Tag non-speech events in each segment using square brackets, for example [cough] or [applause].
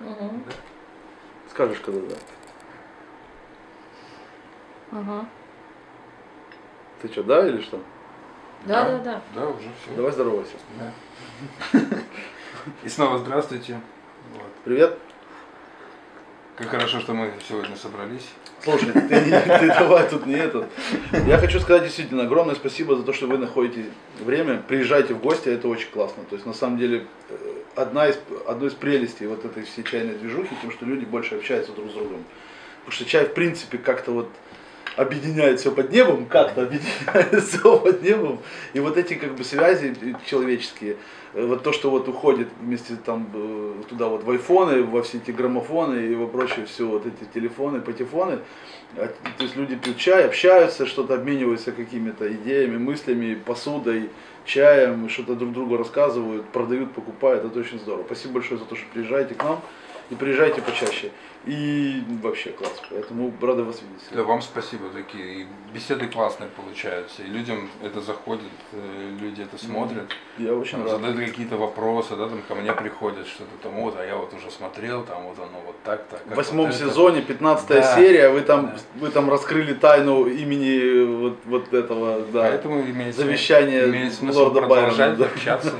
Угу. Скажешь, когда да. Ага. Ты что, да или что? Да, да, да. Да, уже все. Давай здоровайся. И снова здравствуйте. Вот. Привет. Как хорошо, что мы сегодня собрались. Слушай, ты, ты давай тут не этот. Я хочу сказать действительно огромное спасибо за то, что вы находите время, приезжайте в гости, это очень классно. То есть на самом деле одна из, одной из прелестей вот этой всей чайной движухи, тем, что люди больше общаются друг с другом. Потому что чай в принципе как-то вот объединяет все под небом, как-то объединяет [laughs] все под небом. И вот эти как бы связи э, человеческие, э, вот то, что вот уходит вместе там э, туда вот в айфоны, во все эти граммофоны и во прочее все вот эти телефоны, патефоны, а, то есть люди пьют чай, общаются, что-то обмениваются какими-то идеями, мыслями, посудой, чаем, что-то друг другу рассказывают, продают, покупают, это очень здорово. Спасибо большое за то, что приезжаете к нам и приезжайте почаще. И вообще класс, поэтому рады вас видеть. Да, вам спасибо, такие беседы классные получаются, и людям это заходит, э, люди это смотрят, Я очень там, рад. задают какие-то вопросы, да, там ко мне приходят что-то там, вот, а я вот уже смотрел, там вот оно вот так, так. В как восьмом вот это». сезоне, 15 Да. серия, вы там, Да. вы там раскрыли тайну имени вот, вот этого, да. Поэтому имеет, смысл- Завещание имеет смысл лорда продолжать Байрона, да. общаться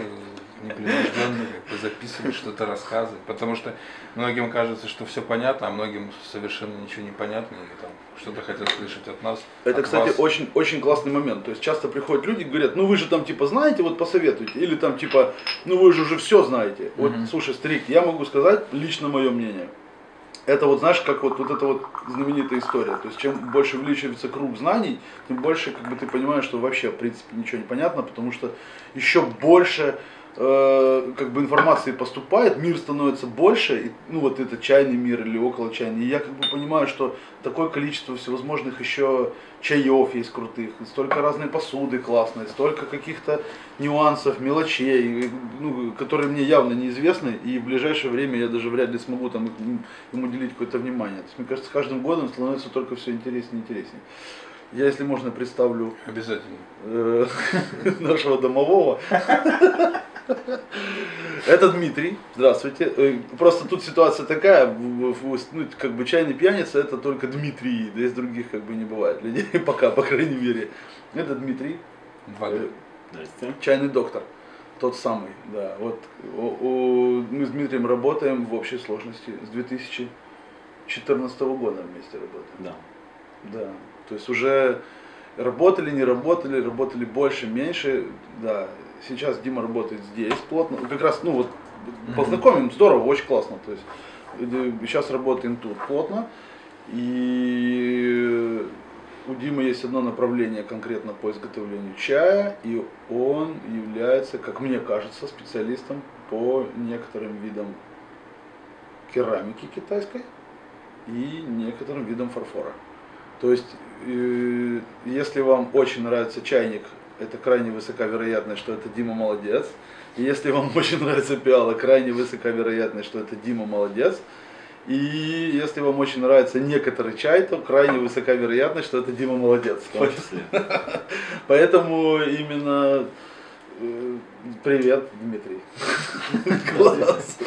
непринужденно, как бы записывать, что-то рассказывать. Потому что многим кажется, что все понятно, а многим совершенно ничего не понятно, и там что-то хотят слышать от нас. Это, от кстати, вас. очень, очень классный момент. То есть часто приходят люди и говорят, ну вы же там типа знаете, вот посоветуйте. Или там типа, ну вы же уже все знаете. Вот, Мгм. слушай, старик, я могу сказать лично мое мнение. Это вот, знаешь, как вот, вот эта вот знаменитая история. То есть, чем больше увеличивается круг знаний, тем больше, как бы, ты понимаешь, что вообще, в принципе, ничего не понятно, потому что еще больше э, как бы информации поступает, мир становится больше, и, ну вот это чайный мир или около чайный. И я как бы понимаю, что такое количество всевозможных еще чаев есть крутых, и столько разной посуды классной, столько каких-то нюансов, мелочей, и, ну, которые мне явно неизвестны, и в ближайшее время я даже вряд ли смогу там им, им уделить какое-то внимание. То есть, мне кажется, с каждым годом становится только все интереснее и интереснее. Я, если можно, представлю Обязательно. э, [laughs] нашего домового. Это Дмитрий. Здравствуйте. Э, Просто тут ситуация такая, ну, как бы чайный пьяница это только Дмитрий, да из других как бы не бывает людей, [laughs] пока, по крайней мере. Это Дмитрий, Два э, Здрасте. чайный доктор. Тот самый, да. Вот мы с Дмитрием работаем в общей сложности с 2014 года вместе работаем. Да. Да, то есть уже работали, не работали, работали больше, меньше, да. Сейчас Дима работает здесь плотно, как раз, ну вот, познакомим, здорово, очень классно, то есть э, сейчас работаем тут плотно, и у Димы есть одно направление конкретно по изготовлению чая, и он является, как мне кажется, специалистом по некоторым видам керамики китайской и некоторым видам фарфора. То есть, э, если вам очень нравится чайник, это крайне высока вероятность, что это Дима молодец. И если вам [laughs] очень нравится пиала, крайне высока вероятность, что это Дима молодец. И если вам очень нравится некоторый чай, то крайне высока вероятность, что это Дима молодец. В том числе. [laughs] Поэтому именно э, привет, Дмитрий. [laughs] Класс.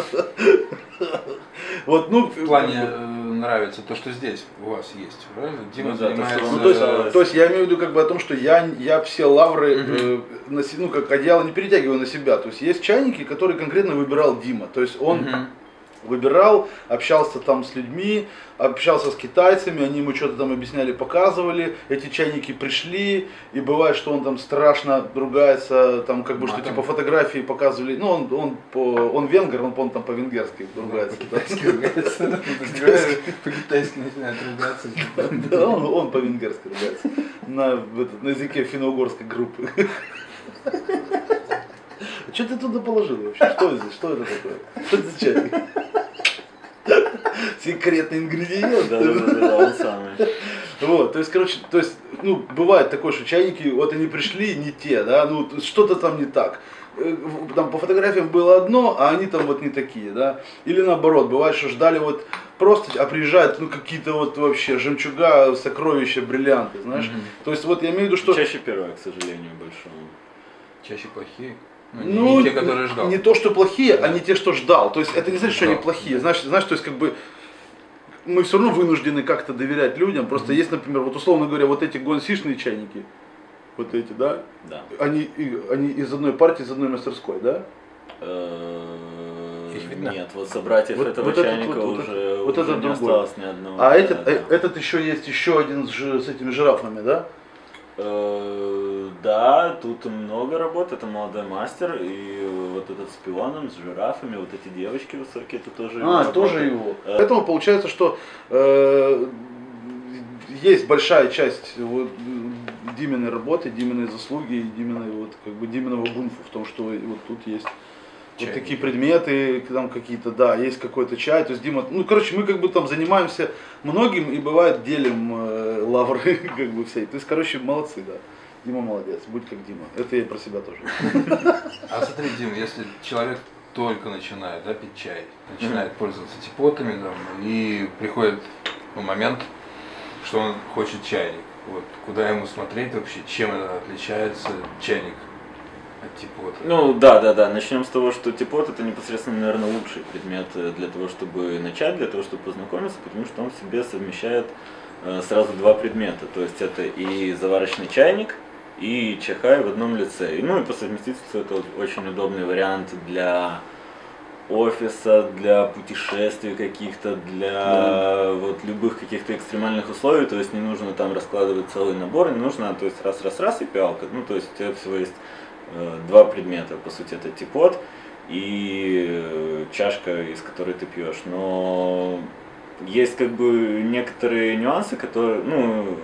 Вот, ну, В плане э, нравится то, что здесь у вас есть, правильно? Дима Ну да, то, занимается... вам Ну, то, есть, то есть я имею в виду как бы о том, что я, я все лавры, Мгм. э, на ну как одеяло не перетягиваю на себя. То есть есть чайники, которые конкретно выбирал Дима. То есть он Мгм. Выбирал, общался там с людьми, общался с китайцами, они ему что-то там объясняли, показывали, эти чайники пришли, и бывает, что он там страшно ругается, там как бы, что Матом. типа фотографии показывали, ну он, он, по, он венгер, он, по-моему, там по-венгерски ругается. да. По-китайски ругается. [laughs] По-китайски начинает ругаться. Да, он, по-венгерски ругается. На языке финно-угорской группы. [laughs] Что ты туда положил вообще? Что здесь? Что это такое? Что это за чайник? Секретный ингредиент. Да, да, да, да, он самый. Вот, то есть, короче, то есть, ну, бывает такое, что чайники, вот они пришли не те, да, ну, что-то там не так. Э, Там по фотографиям было одно, а они там вот не такие, да. Или наоборот, бывает, что ждали вот просто, а приезжают, ну, какие-то вот вообще жемчуга, сокровища, бриллианты, знаешь. Мгм. То есть, вот я имею в виду, что... Чаще первое, к сожалению, большому. Чаще плохие. Ну, не, те, которые ждал. Не то, что плохие, Да. а не те, что ждал. То есть это не значит, что они плохие. Знаешь, знаешь, то есть как бы мы все равно вынуждены как-то доверять людям. Просто есть, например, вот условно говоря, вот эти гонсишные чайники, вот эти, да, Да. они, они из одной партии, из одной мастерской, да? Э, Их видно? Нет, вот собратьев Вот- этого вот этот чайника вот- вот уже, этот- вот уже этот не другой. осталось ни одного. А Да, этот, да. э, этот еще есть еще один с, с этими жирафами, да? Э, Да, тут много работ, это молодой мастер, и вот этот с пионом, с жирафами, вот эти девочки высокие, это тоже его А, работа. тоже его. Э. Поэтому получается, что э, есть большая часть вот, Диминой работы, Диминой заслуги и Диминой, вот, как бы Диминого гунфа в том, что вот тут есть вот Чайники. такие предметы, там какие-то, да, есть какой-то чай, то есть Дима, ну, короче, мы как бы там занимаемся многим и бывает делим э, лавры, [laughs] как бы все. То есть, короче, молодцы, да. Дима молодец, будь как Дима. Это я про себя тоже. А смотри, Дим, если человек только начинает да, пить чай, начинает пользоваться типотами, там, и приходит ну, момент, что он хочет чайник. Вот куда ему смотреть вообще, чем это отличается чайник от? Ну да, да, да. Начнем с того, что типот это непосредственно, наверное, лучший предмет э, для того, чтобы начать, для того, чтобы познакомиться, потому что он в себе совмещает э, сразу два предмета. То есть это и заварочный чайник, и чахай в одном лице. И, ну и по совместительству это очень удобный вариант для офиса, для путешествий каких-то, для вот любых каких-то экстремальных условий, то есть не нужно там раскладывать целый набор, не нужно, то есть раз-раз-раз и пиалка, ну то есть у тебя всего есть два предмета, по сути это типот и э, чашка, из которой ты пьешь, но есть как бы некоторые нюансы, которые, ну,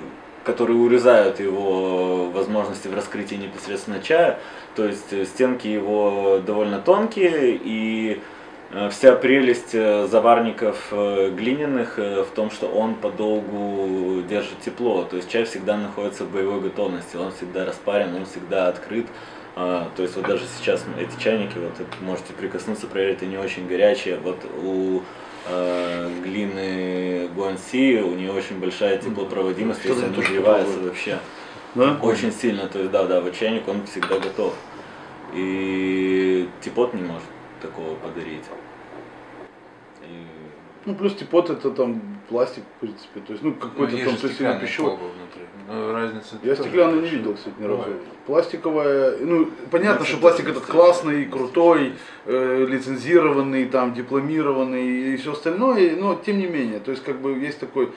которые урезают его возможности в раскрытии непосредственно чая. То есть э, стенки его довольно тонкие и э, вся прелесть э, заварников э, глиняных э, в том, что он подолгу держит тепло. То есть чай всегда находится в боевой готовности, он всегда распарен, он всегда открыт. А, То есть вот даже сейчас эти чайники, вот можете прикоснуться, проверить, они очень горячие. Вот у э, глины Гуанси, у нее очень большая теплопроводимость, то есть Что-то она нагревается вообще Да? очень сильно. То есть да, да, вот чайник он всегда готов. И типот не может такого подарить. И Ну, плюс типот это там пластик, в принципе. То есть, ну, Ну, какой-то есть там то есть, пищевой. Ну, разница Я тоже стеклянный не видел, кстати, ни разу. Бывает. Пластиковая, ну, понятно, Ну, что пластик этот классный, крутой, э, лицензированный, там, дипломированный и все остальное, но тем не менее, то есть, как бы, есть такой, ну,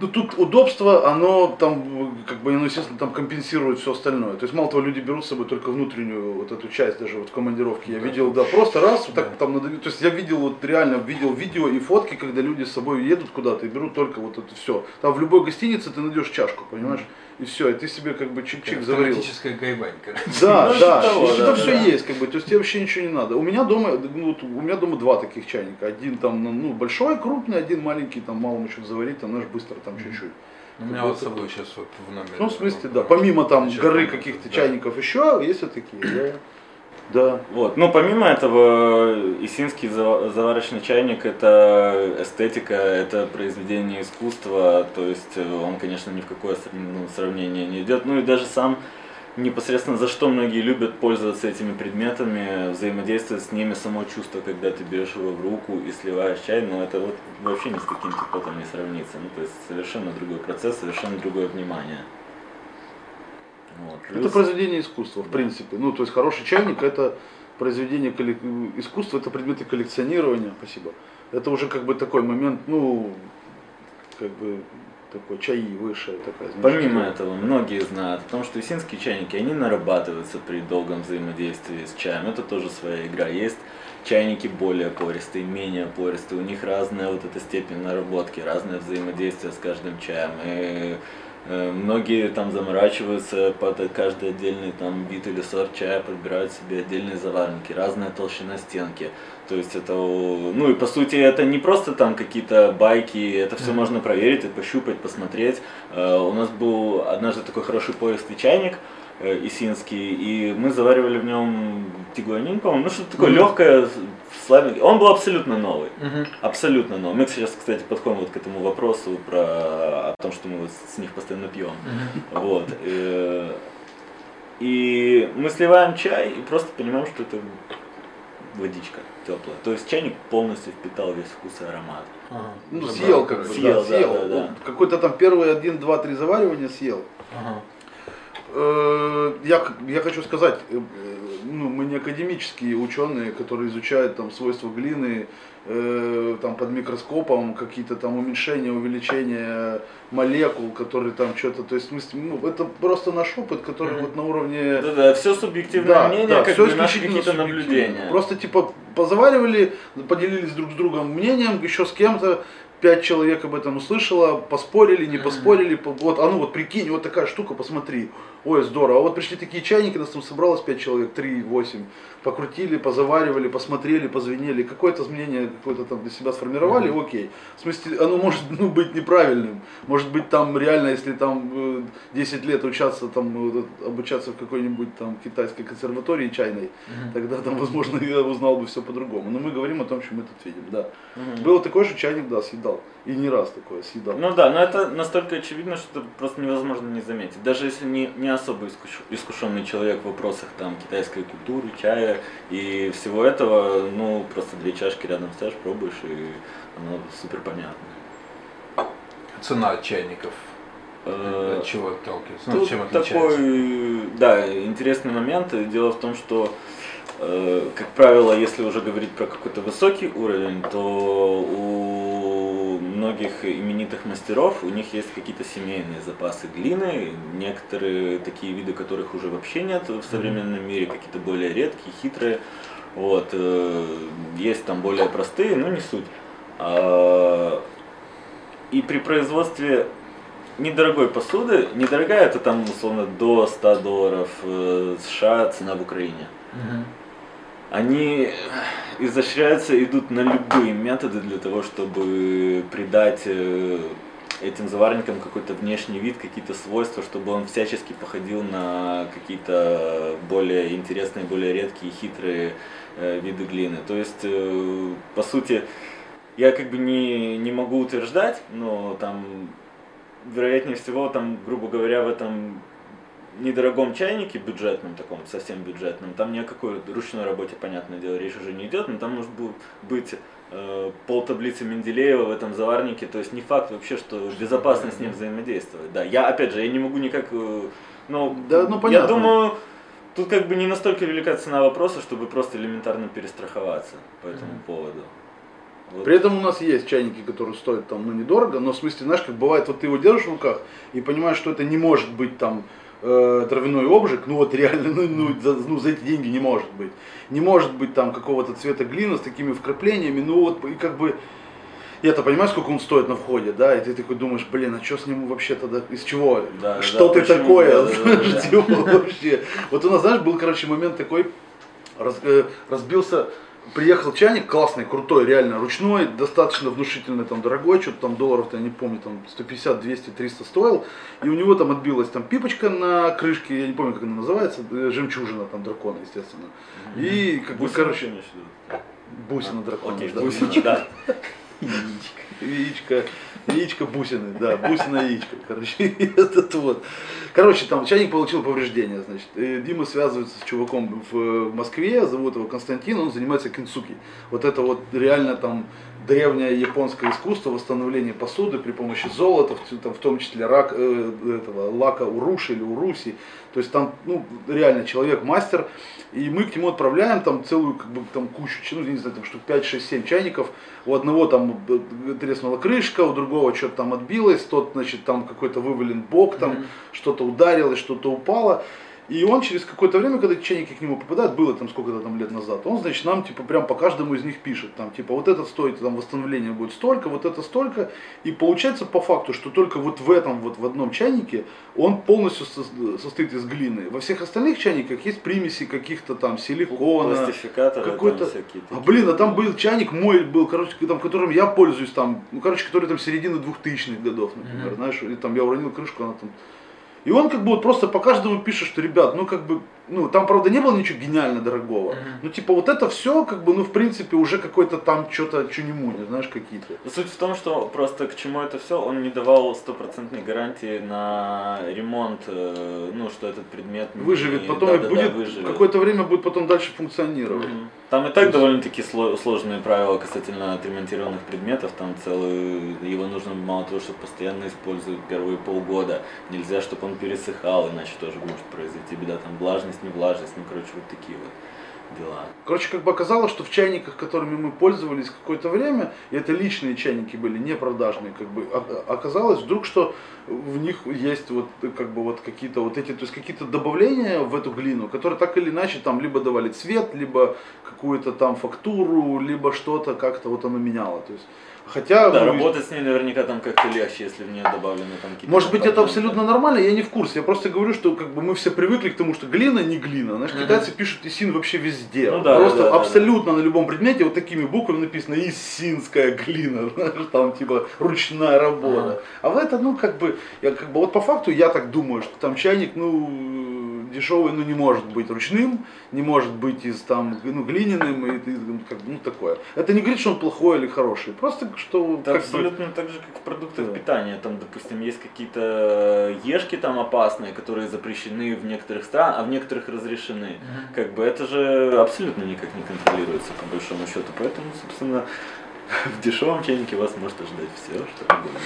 тут удобство, оно там, как бы, оно, естественно, там компенсирует все остальное. То есть, мало того, люди берут с собой только внутреннюю вот эту часть, даже вот в командировке. Я Да. видел, да, просто раз, вот так Да. там надавил. То есть, я видел, вот реально видел видео и фотки, когда люди с собой едут куда-то и берут только вот это все. Там в любой гостинице ты найдешь чашку, понимаешь? И все, и ты себе как бы чик-чик заварил. Автоматическая гайбань, короче. Да, Ну, да, того, да, это да, все да. есть, как бы, то есть тебе вообще ничего не надо. У меня дома, ну, вот у меня дома два таких чайника. Один там, ну, большой, крупный, один маленький, там малому что-то заварить, там, знаешь, быстро там чуть-чуть. У меня вот с собой сейчас вот в номере. Ну, в смысле, да, помимо там горы каких-то чайников еще, есть вот такие, да. Вот. Ну, помимо этого, исинский зава- заварочный чайник – это эстетика, это произведение искусства, то есть э, он, конечно, ни в какое ну, сравнение не идет. Ну и даже сам непосредственно за что многие любят пользоваться этими предметами, взаимодействовать с ними, само чувство, когда ты берешь его в руку и сливаешь чай, но это вот вообще ни с каким типотом не сравнится. Ну, то есть совершенно другой процесс, совершенно другое внимание. Вот. Это Плюс- произведение искусства, в принципе. Ну, то есть хороший чайник это произведение коллек- искусства, это предметы коллекционирования, спасибо. Это уже как бы такой момент, ну, как бы такой чаи высшая такая. знаешь, Помимо такая. этого, многие знают о том, что исинские чайники, они нарабатываются при долгом взаимодействии с чаем. Это тоже своя игра. Есть чайники более пористые, менее пористые. У них разная вот эта степень наработки, разное взаимодействие с каждым чаем. И многие там заморачиваются под каждый отдельный там вид или сорт чая, подбирают себе отдельные заварники, разная толщина стенки. То есть это, ну и по сути это не просто там какие-то байки, это все можно проверить и пощупать, посмотреть. Э, У нас был однажды такой хороший пористый чайник, э, исинский, и мы заваривали в нем тигуанин, по-моему, ну что-то такое Мгм. легкое, слабенькое. Он был абсолютно новый. Мгм. Абсолютно новый. Мы сейчас, кстати, подходим вот к этому вопросу про о том, что мы вот с них постоянно пьем. Мгм. Вот. э, И мы сливаем чай и просто понимаем, что это водичка теплая. То есть чайник полностью впитал весь вкус и аромат. Ага. Ну, съел как бы. Съел, да, да, съел. да, да. Он Какой-то там первый один, два, три заваривания съел. Ага. Э, Я, я хочу сказать, э, э, ну, мы не академические ученые, которые изучают там свойства глины, э, там под микроскопом какие-то там уменьшения, увеличения молекул, которые там что-то, то есть смысле, ну, это просто наш опыт, который Мгм. вот на уровне Да-да, все субъективное мнение, как всё бы наши исключительно какие-то наблюдения. Просто типа позаваривали, поделились друг с другом мнением, еще с кем-то, пять человек об этом услышало, поспорили, не поспорили, по- вот, а ну вот прикинь, вот такая штука, посмотри, ой, здорово, а вот пришли такие чайники, нас там собралось пять человек, три, восемь, покрутили, позаваривали, посмотрели, позвенели, какое-то мнение какое-то там для себя сформировали, окей. В смысле, оно может ну, быть неправильным, может быть там реально, если там э, 10 лет учаться, там, э, обучаться в какой-нибудь там китайской консерватории чайной, тогда там, возможно, [laughs] я узнал бы все по-другому. Но мы говорим о том, что мы тут видим, да. Мгм. Было такое, что чайник, да, съедал. И не раз такое съедал. Ну да, но это настолько очевидно, что это просто невозможно не заметить. Даже если не, не особо искуш- искушенный человек в вопросах там китайской культуры, чая и всего этого, ну просто две чашки рядом ставишь, пробуешь и оно супер понятно. Цена чайников. Э, От чего отталкивается? Ну, Тут чем отличается? такой, да, интересный момент. Дело в том, что, э, как правило, если уже говорить про какой-то высокий уровень, то у многих именитых мастеров у них есть какие-то семейные запасы глины, некоторые такие виды, которых уже вообще нет в современном мире, какие-то более редкие, хитрые. Вот, э, есть там более простые, но не суть. А, и при производстве недорогой посуды, недорогая это там условно до 100 долларов э, США цена в Украине. Мгм. Они изощряются, идут на любые методы для того, чтобы придать э, этим заварникам какой-то внешний вид, какие-то свойства, чтобы он всячески походил на какие-то более интересные, более редкие, хитрые э, виды глины. То есть, э, по сути, я как бы не, не могу утверждать, но там, вероятнее всего, там, грубо говоря, в этом недорогом чайнике, бюджетном таком, совсем бюджетном, там ни о какой ручной работе, понятное дело, речь уже не идет, но там может будет быть э, полтаблицы Менделеева в этом заварнике, то есть не факт вообще, что безопасно с ним взаимодействовать. Да, я, опять же, я не могу никак, э, ну, Да, ну, я понятно. думаю, тут как бы не настолько велика цена вопроса, чтобы просто элементарно перестраховаться по этому поводу. Вот. При этом у нас есть чайники, которые стоят там, ну, недорого, но в смысле, знаешь, как бывает, вот ты его держишь в руках и понимаешь, что это не может быть там э, травяной обжиг, ну вот реально, ну, ну, за, ну, за эти деньги не может быть. Не может быть там какого-то цвета глина с такими вкраплениями, ну вот, и как бы, я-то понимаю, сколько он стоит на входе, да, и ты такой думаешь, блин, а что с ним вообще тогда, из чего, Да, что да, ты почему? такое, Да, да, [laughs] да, знаешь, да. вообще. Вот у нас, знаешь, был, короче, момент такой, раз- э, разбился, приехал чайник классный, крутой, реально ручной, достаточно внушительный, там дорогой, что-то там долларов-то, я не помню, там 150, 200, 300 стоил, и у него там отбилась там пипочка на крышке, я не помню, как она называется, э, жемчужина там дракона, естественно. И, как бы, короче, бусина дракона. Окей, бусина, да. [laughs] Яичко, яичко бусины, да, бусина яичко, короче, [laughs] этот вот. Короче, там чайник получил повреждения, значит. И Дима связывается с чуваком в Москве, зовут его Константин, он занимается кинсуки. Вот это вот реально там древнее японское искусство восстановления посуды при помощи золота, в, там, в том числе рак, э, этого, лака уруши или уруси. То есть там, ну, реально человек мастер, и мы к нему отправляем там целую, как бы, там кучу, ну, не знаю, там штук 5, 6, 7 чайников. У одного там э, треснула крышка, у другого что-то там отбилось, тот, значит, там какой-то вывален бок, там Мгм. что-то ударилось, что-то упало. И он через какое-то время, когда эти чайники к нему попадают, было там сколько-то там лет назад, он, значит, нам типа прям по каждому из них пишет, там, типа, вот этот стоит, там, восстановление будет столько, вот это столько. И получается по факту, что только вот в этом, вот в одном чайнике, он полностью со- состоит из глины. Во всех остальных чайниках есть примеси каких-то там силикона, Пластификаторы, какой-то- а блин, а там был чайник мой был, короче, там, которым я пользуюсь там, ну, короче, который там середины двухтысячных годов, например, Мгм. знаешь, и там я уронил крышку, она там. И он как бы вот просто по каждому пишет, что, ребят, ну как бы ну, там, правда, не было ничего гениально дорогого. Мгм. Ну, типа, вот это все, как бы, ну, в принципе, уже какой-то там что-то, что не знаешь, какие-то. Суть в том, что просто к чему это все, он не давал стопроцентной гарантии на ремонт, э, ну, что этот предмет не- Выживет, потом да-да-да, и будет, выживет. какое-то время будет потом дальше функционировать. Мгм. Там и так довольно-таки сло- сложные правила касательно отремонтированных предметов. Там целый, его нужно мало того, что постоянно использовать первые полгода. Нельзя, чтобы он пересыхал, иначе тоже может произойти беда. Там влажность, не влажность, ну, короче, вот такие вот дела. Короче, как бы оказалось, что в чайниках, которыми мы пользовались какое-то время, и это личные чайники были, не продажные, как бы, о- оказалось вдруг, что в них есть вот как бы вот какие-то вот эти, то есть какие-то добавления в эту глину, которые так или иначе там либо давали цвет, либо какую-то там фактуру, либо что-то как-то вот оно меняло. То есть, хотя Да, ну, работать с ней наверняка там как-то легче, если в нее добавлены там какие-то... Может быть, это абсолютно нормально, я не в курсе. Я просто говорю, что как бы мы все привыкли к тому, что глина не глина. Знаешь, китайцы пишут исин вообще везде. Ну да, просто да, да, абсолютно на любом предмете вот такими буквами написано исинская глина, [laughs] знаешь, там типа ручная работа. Ага. А в это, ну, как бы, я как бы вот по факту я так думаю, что там чайник, ну, дешевый, ну, не может быть ручным, не может быть из там, ну, глиняным, и, и, как, бы, ну, такое. Это не говорит, что он плохой или хороший, просто что Это как бы, абсолютно так же, как в продуктах Да. питания. Там, допустим, есть какие-то ешки там опасные, которые запрещены в некоторых странах, а в некоторых разрешены. Как бы это же абсолютно никак не контролируется, по большому счету. Поэтому, собственно, [laughs] в дешевом чайнике вас может ожидать все, что угодно.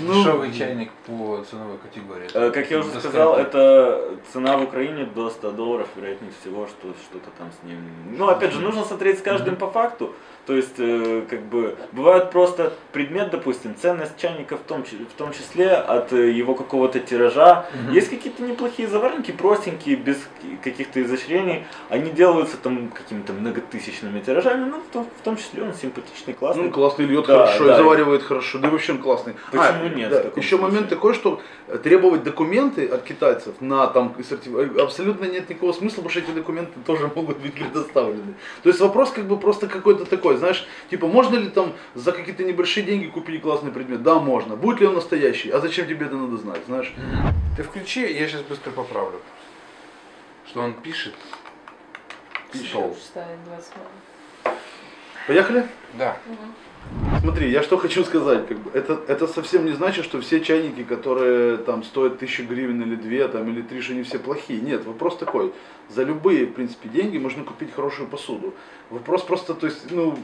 Ну, Дешевый чайник по ценовой категории. Э, Как я уже До сказал, это цена в Украине до 100 долларов, вероятнее всего, что что-то там с ним. Ну, опять же, нужно смотреть с каждым по факту. То есть, э, как бы, бывает просто предмет, допустим, ценность чайника в том, в том числе от э, его какого-то тиража. Мгм. Есть какие-то неплохие заварники, простенькие, без ки- каких-то изощрений. Они делаются там какими-то многотысячными тиражами, ну, в том, в том числе он симпатичный, классный. Ну, классный льет Да, хорошо да. и заваривает хорошо, да и вообще он классный. Почему нет в таком еще случае? момент такой, что требовать документы от китайцев на там э, абсолютно нет никакого смысла, потому что эти документы тоже [laughs] могут быть предоставлены. То есть вопрос как бы просто какой-то такой, знаешь, типа можно ли там за какие-то небольшие деньги купить классный предмет? Да, можно. Будет ли он настоящий? А зачем тебе это надо знать, знаешь? Ты включи, я сейчас быстро поправлю. Что он пишет? Двадцать Поехали? Да. Смотри, я что хочу сказать, как бы, это, это совсем не значит, что все чайники, которые там стоят тысячу гривен или две, там, или три, что они все плохие. Нет, вопрос такой, за любые, в принципе, деньги можно купить хорошую посуду. Вопрос просто, то есть, ну,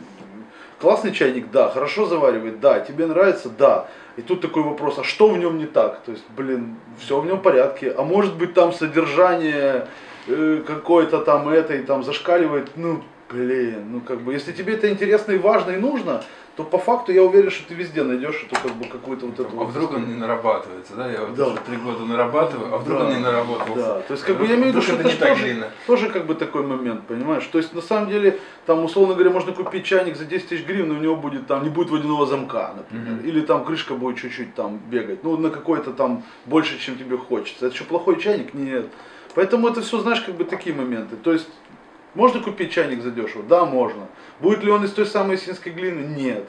классный чайник, да, хорошо заваривает, да, тебе нравится, да. И тут такой вопрос, а что в нем не так? То есть, блин, все в нем в порядке, а может быть там содержание э, какое-то там это и там зашкаливает, ну, блин, ну как бы, если тебе это интересно и важно и нужно, то по факту я уверен, что ты везде найдешь эту как бы какую-то вот эту А вот вдруг он не нарабатывается, да? Я вот Да. уже три года нарабатываю, а вдруг Да. он не наработался. Да, то есть как бы я имею в виду, что это это не так тоже, длинно. тоже как бы такой момент, понимаешь? То есть на самом деле, там условно говоря, можно купить чайник за 10 тысяч гривен, и у него будет там, не будет водяного замка, например. Мгм. Или там крышка будет чуть-чуть там бегать. Ну, на какой-то там больше, чем тебе хочется. Это что, плохой чайник? Нет. Поэтому это все, знаешь, как бы такие моменты. То есть можно купить чайник задешево? Да, можно. Будет ли он из той самой синской глины? Нет.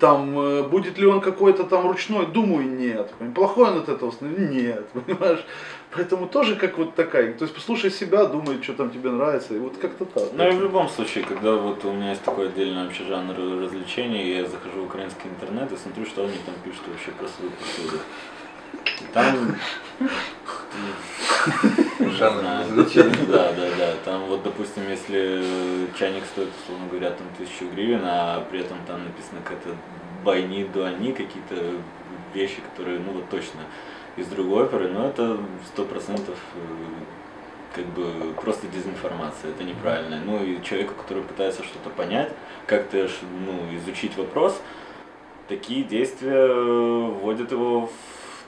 Там, э, будет ли он какой-то там ручной? Думаю, нет. Плохой он от этого? Нет. [laughs] Понимаешь? Поэтому тоже как вот такая. То есть послушай себя, думай, что там тебе нравится. И вот как-то так. Ну и в любом случае, когда вот у меня есть такой отдельный вообще жанр развлечений, я захожу в украинский интернет и смотрю, что они там пишут вообще про свою посуду. Там... [laughs] знаю, развлечений. [laughs] Да, да, да. Там вот, допустим, если чайник стоит, условно говоря, там тысячу гривен, а при этом там написано какая-то байни, дуани, какие-то вещи, которые, ну вот точно из другой оперы, но это сто процентов э, как бы просто дезинформация, это неправильно. Ну и человеку, который пытается что-то понять, как-то ну, изучить вопрос, такие действия э, вводят его в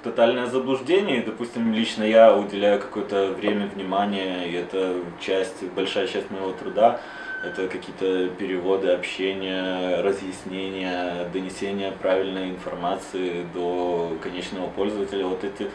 тотальное заблуждение. И, допустим, лично я уделяю какое-то время, внимание, и это часть, большая часть моего труда, это какие-то переводы, общение, разъяснения, донесение правильной информации до конечного пользователя. Вот эти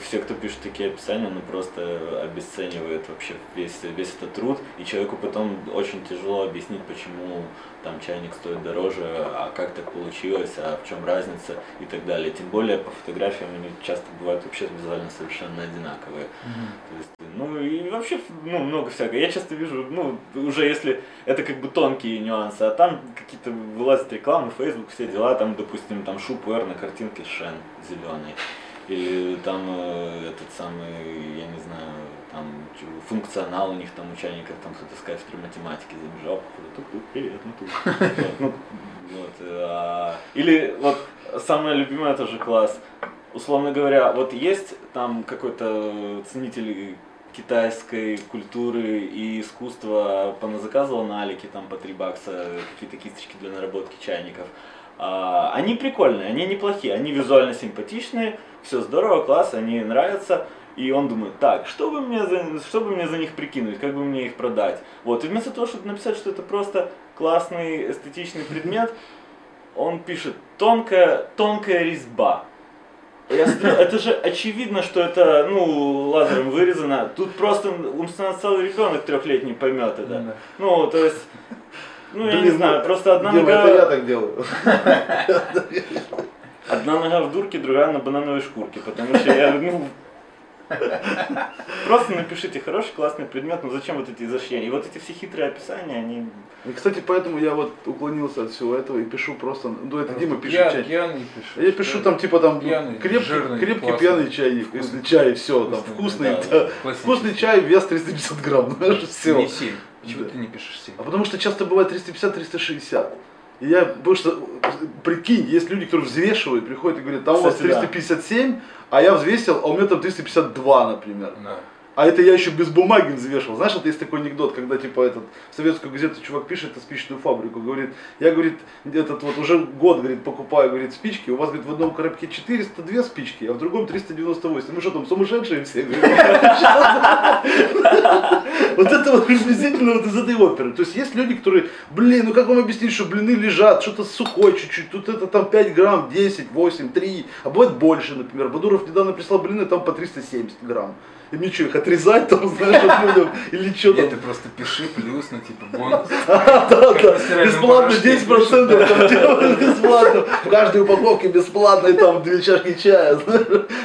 все, кто пишет такие описания, ну просто обесценивает вообще весь, весь этот труд, и человеку потом очень тяжело объяснить, почему там чайник стоит дороже, а как так получилось, а в чем разница и так далее. Тем более по фотографиям они часто бывают вообще визуально совершенно одинаковые. То есть, ну и вообще ну, много всякого. Я часто вижу, ну, уже если это как бы тонкие нюансы, а там какие-то вылазят рекламы, Facebook, все дела, там, допустим, там шупер на картинке Шен зеленый. Или там э, этот самый, я не знаю, там функционал у них там у чайников, там кто-то с кафедры математики забежал, тут, тут, привет, ну тут. Вот, [laughs] ну, вот, а, Или вот самое любимое тоже класс. Условно говоря, вот есть там какой-то ценитель китайской культуры и искусства поназаказывал на Алике там по 3 бакса какие-то кисточки для наработки чайников. А, они прикольные, они неплохие, они визуально симпатичные, все здорово, класс, они нравятся. И он думает, так, что бы мне за, что бы мне за них прикинуть, как бы мне их продать. Вот, и вместо того, чтобы написать, что это просто классный эстетичный предмет, он пишет тонкая, тонкая резьба. Я смотрю, это же очевидно, что это, ну, лазером вырезано. Тут просто умственно целый ребенок трехлетний поймет это. Да. Ну, то есть, ну, я не знаю, ну, просто одна Дима, нога... это я так делаю. [laughs] Одна нога в дурке, другая на банановой шкурке, потому что я, ну, Просто напишите хороший, классный предмет, но зачем вот эти изощрения? И вот эти все хитрые описания, они... И, кстати, поэтому я вот уклонился от всего этого и пишу просто, ну это Дима пишет Я, чайник. я не пишу. Я пишу там типа там Пьяный, крепкий, жирный, крепкий классный. пьяный чайник, если чай, все, там Вкусный, вкусный, да, да, классический. вкусный чай, вес 350 грамм, [laughs] знаешь, все. Не 7. Почему Да. ты не пишешь 7? А потому что часто бывает 350-360. И я, потому что, прикинь, есть люди, которые взвешивают, приходят и говорят, там у вас Кстати, да. 357, а я взвесил, а у меня там 352, например. Да. А это я еще без бумаги взвешивал. Знаешь, вот есть такой анекдот, когда типа этот в советскую газету чувак пишет на спичечную фабрику, говорит, я, говорит, этот вот уже год, говорит, покупаю, говорит, спички, у вас, говорит, в одном коробке 402 спички, а в другом 398. Ну что там, сумасшедшие все? Вот это вот приблизительно вот из этой оперы. То есть есть люди, которые, блин, ну как вам объяснить, что блины лежат, что-то сухое чуть-чуть, тут это там 5 грамм, 10, 8, 3, а бывает больше, например. Бадуров недавно прислал блины, там по 370 грамм. И мне что, их отрезать там, знаешь, от людям? Или что там? Нет, ты просто пиши плюс, ну типа бонус. [laughs] Да, да, бесплатно порошке 10% [laughs] там делают бесплатно. В каждой упаковке бесплатно и там две чашки чая.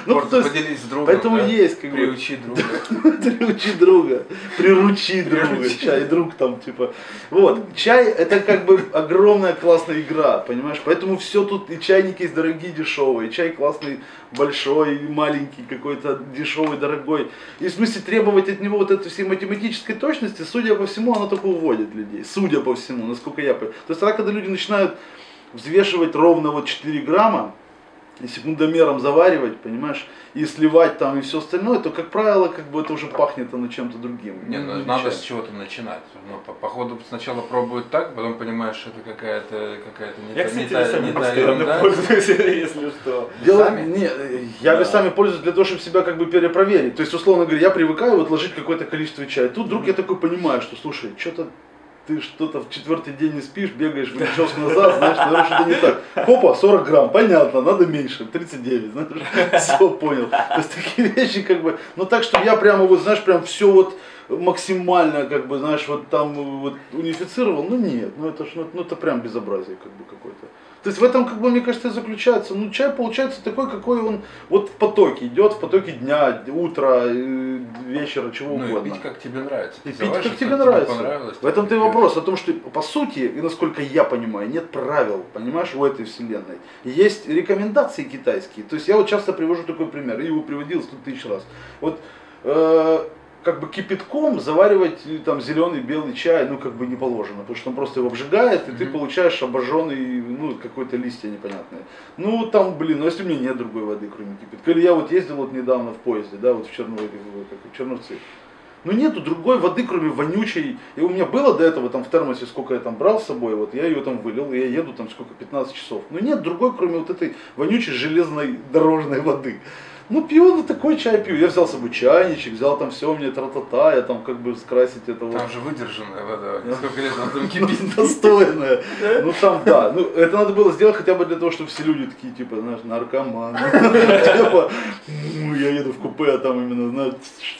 Ну, то есть, поделись с другом. поэтому есть, как бы. Приучи друга. [laughs] Приручи друга. Приручи друга. Чай, друг там, типа. Вот. Чай это как бы огромная классная игра, понимаешь? Поэтому все тут, и чайники есть дорогие, дешевые, чай классный, большой, маленький, какой-то дешевый, дорогой. И в смысле требовать от него вот этой всей математической точности, судя по всему, она только уводит людей. Судя по всему, насколько я понимаю. То есть тогда, когда люди начинают взвешивать ровно вот 4 грамма, и секундомером заваривать, понимаешь, и сливать там и все остальное, то, как правило, как бы это уже пахнет оно чем-то другим. Не, ну не надо с чего-то начинать. Ну, по, походу сначала пробуют так, потом понимаешь, что это какая-то какая-то не, Я, та- кстати, не та, не та ерунда. пользуюсь, [laughs] если что. Дело, Сами? не, я Да. весами пользуюсь для того, чтобы себя как бы перепроверить. То есть, условно говоря, я привыкаю вот ложить какое-то количество чая. Тут вдруг я такой понимаю, что, слушай, что-то ты что-то в четвертый день не спишь, бегаешь в назад, знаешь, наверное, что-то не так. Хопа, 40 грамм, понятно, надо меньше, 39, знаешь, [laughs] все понял. То есть такие вещи как бы, ну так, что я прямо вот, знаешь, прям все вот максимально, как бы, знаешь, вот там вот унифицировал, ну нет, ну это ж, ну, ну это прям безобразие как бы какое-то. То есть в этом, как бы, мне кажется, и заключается, ну чай получается такой, какой он вот в потоке идет, в потоке дня, утра, э, вечера, чего Ну и угодно. пить как тебе нравится. И пить, как тебе нравится. понравилось, В этом-то и ты вопрос, о том, что по сути, и насколько я понимаю, нет правил, понимаешь, в этой вселенной. Есть рекомендации китайские. То есть я вот часто привожу такой пример, и его приводил сто тысяч раз. Вот э, как бы кипятком заваривать э, там зеленый, белый чай, ну как бы не положено, потому что он просто его обжигает, и ты Мгм. получаешь обожженный, ну какой-то листья непонятные. Ну там, блин, ну если у меня нет другой воды, кроме кипятка. Или я вот ездил вот недавно в поезде, да, вот в Черновой, как в Черновцы. Ну нету другой воды, кроме вонючей. И у меня было до этого там в термосе, сколько я там брал с собой, вот я ее там вылил, и я еду там сколько, 15 часов. Но нет другой, кроме вот этой вонючей железной дорожной воды. Ну, пью, ну, такой чай пью. Я взял с собой чайничек, взял там все, у меня тра-та-та, я там как бы скрасить это вот. Там же выдержанная вода. Сколько лет она там [laughs] кипит? достойная. Ну там да, ну это надо было сделать хотя бы для того, чтобы все люди такие, типа, знаешь, наркоманы. [laughs] Типа, «Ну, я еду в купе, а там именно, знаешь,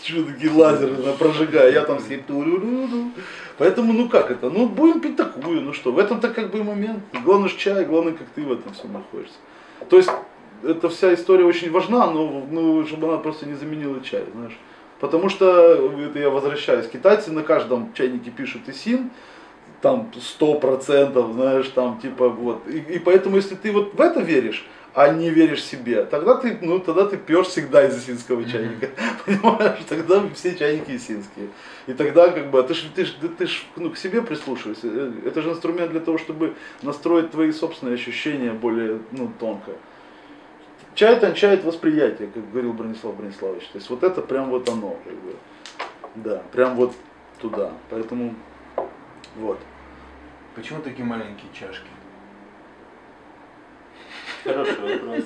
такие лазеры прожигаю, я там ту-ру-ру-ру. Поэтому, ну как это, ну будем пить такую, ну что, в этом-то как бы и момент. Главное же чай, главное, как ты в этом всем находишься. То есть, эта вся история очень важна, но ну, чтобы она просто не заменила чай, знаешь. Потому что, это я возвращаюсь, китайцы на каждом чайнике пишут исин, там сто процентов, знаешь, там типа вот. И, и поэтому, если ты вот в это веришь, а не веришь себе, тогда ты, ну, тогда ты пьешь всегда из исинского чайника, [laughs] понимаешь, тогда все чайники исинские. И тогда как бы, а ты ж, ты ж, ты ж ну, к себе прислушивайся, Э, это же инструмент для того, чтобы настроить твои собственные ощущения более, ну, тонко. Чай тончает восприятие, как говорил Бронислав Брониславович. То есть вот это прям вот оно, как бы. Да, прям вот туда. Поэтому вот. Почему такие маленькие чашки? Хороший вопрос.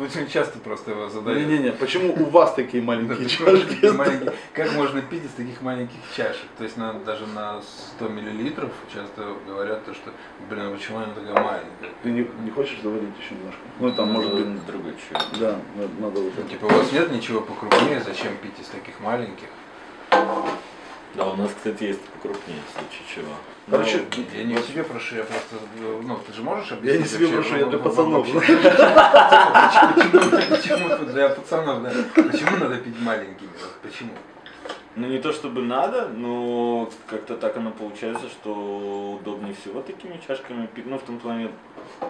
Очень часто просто его задают. Не-не-не, почему у вас такие маленькие чашки? Как можно пить из таких маленьких чашек? То есть на, даже на 100 миллилитров часто говорят, то, что, блин, а почему она такая маленькая? Ты не, не хочешь заварить еще немножко? Ну там может быть, другой чай. да, надо, вот Ну. Типа у вас нет ничего покрупнее, зачем пить из таких маленьких? Да, у нас, кстати, есть покрупнее, в случае чего. Короче, Ну, я не себе прошу, я просто, ну, ты же можешь объяснить? я не себе прошу, я ну, для ну, пацанов. Почему, для пацанов, да? Почему надо пить маленькими? Почему? Ну не то чтобы надо, но как-то так оно получается, что удобнее всего такими чашками пить. Ну в том плане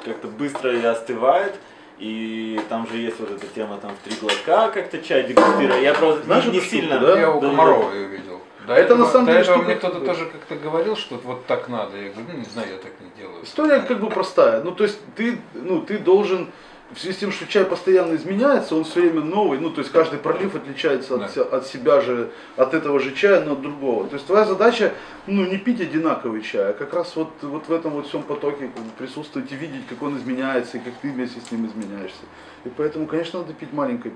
как-то быстро и остывает. И там же есть вот эта тема там в три глотка как-то чай дегустировать. Я просто Знаешь не, не штуку, сильно. да? Я у Комарова ее видел. До Это на самом деле штука мне кто-то тоже как-то говорил, что вот так надо. Я говорю, ну не знаю, я так не делаю. История как бы простая. Ну, то есть ты, ну, ты должен, в связи с тем, что чай постоянно изменяется, он все время новый, ну, то есть каждый пролив отличается от, Да. от себя же, от этого же чая, но от другого. То есть твоя задача, ну, не пить одинаковый чай, а как раз вот, вот в этом вот всем потоке присутствовать и видеть, как он изменяется, и как ты вместе с ним изменяешься. И поэтому, конечно, надо пить маленькой,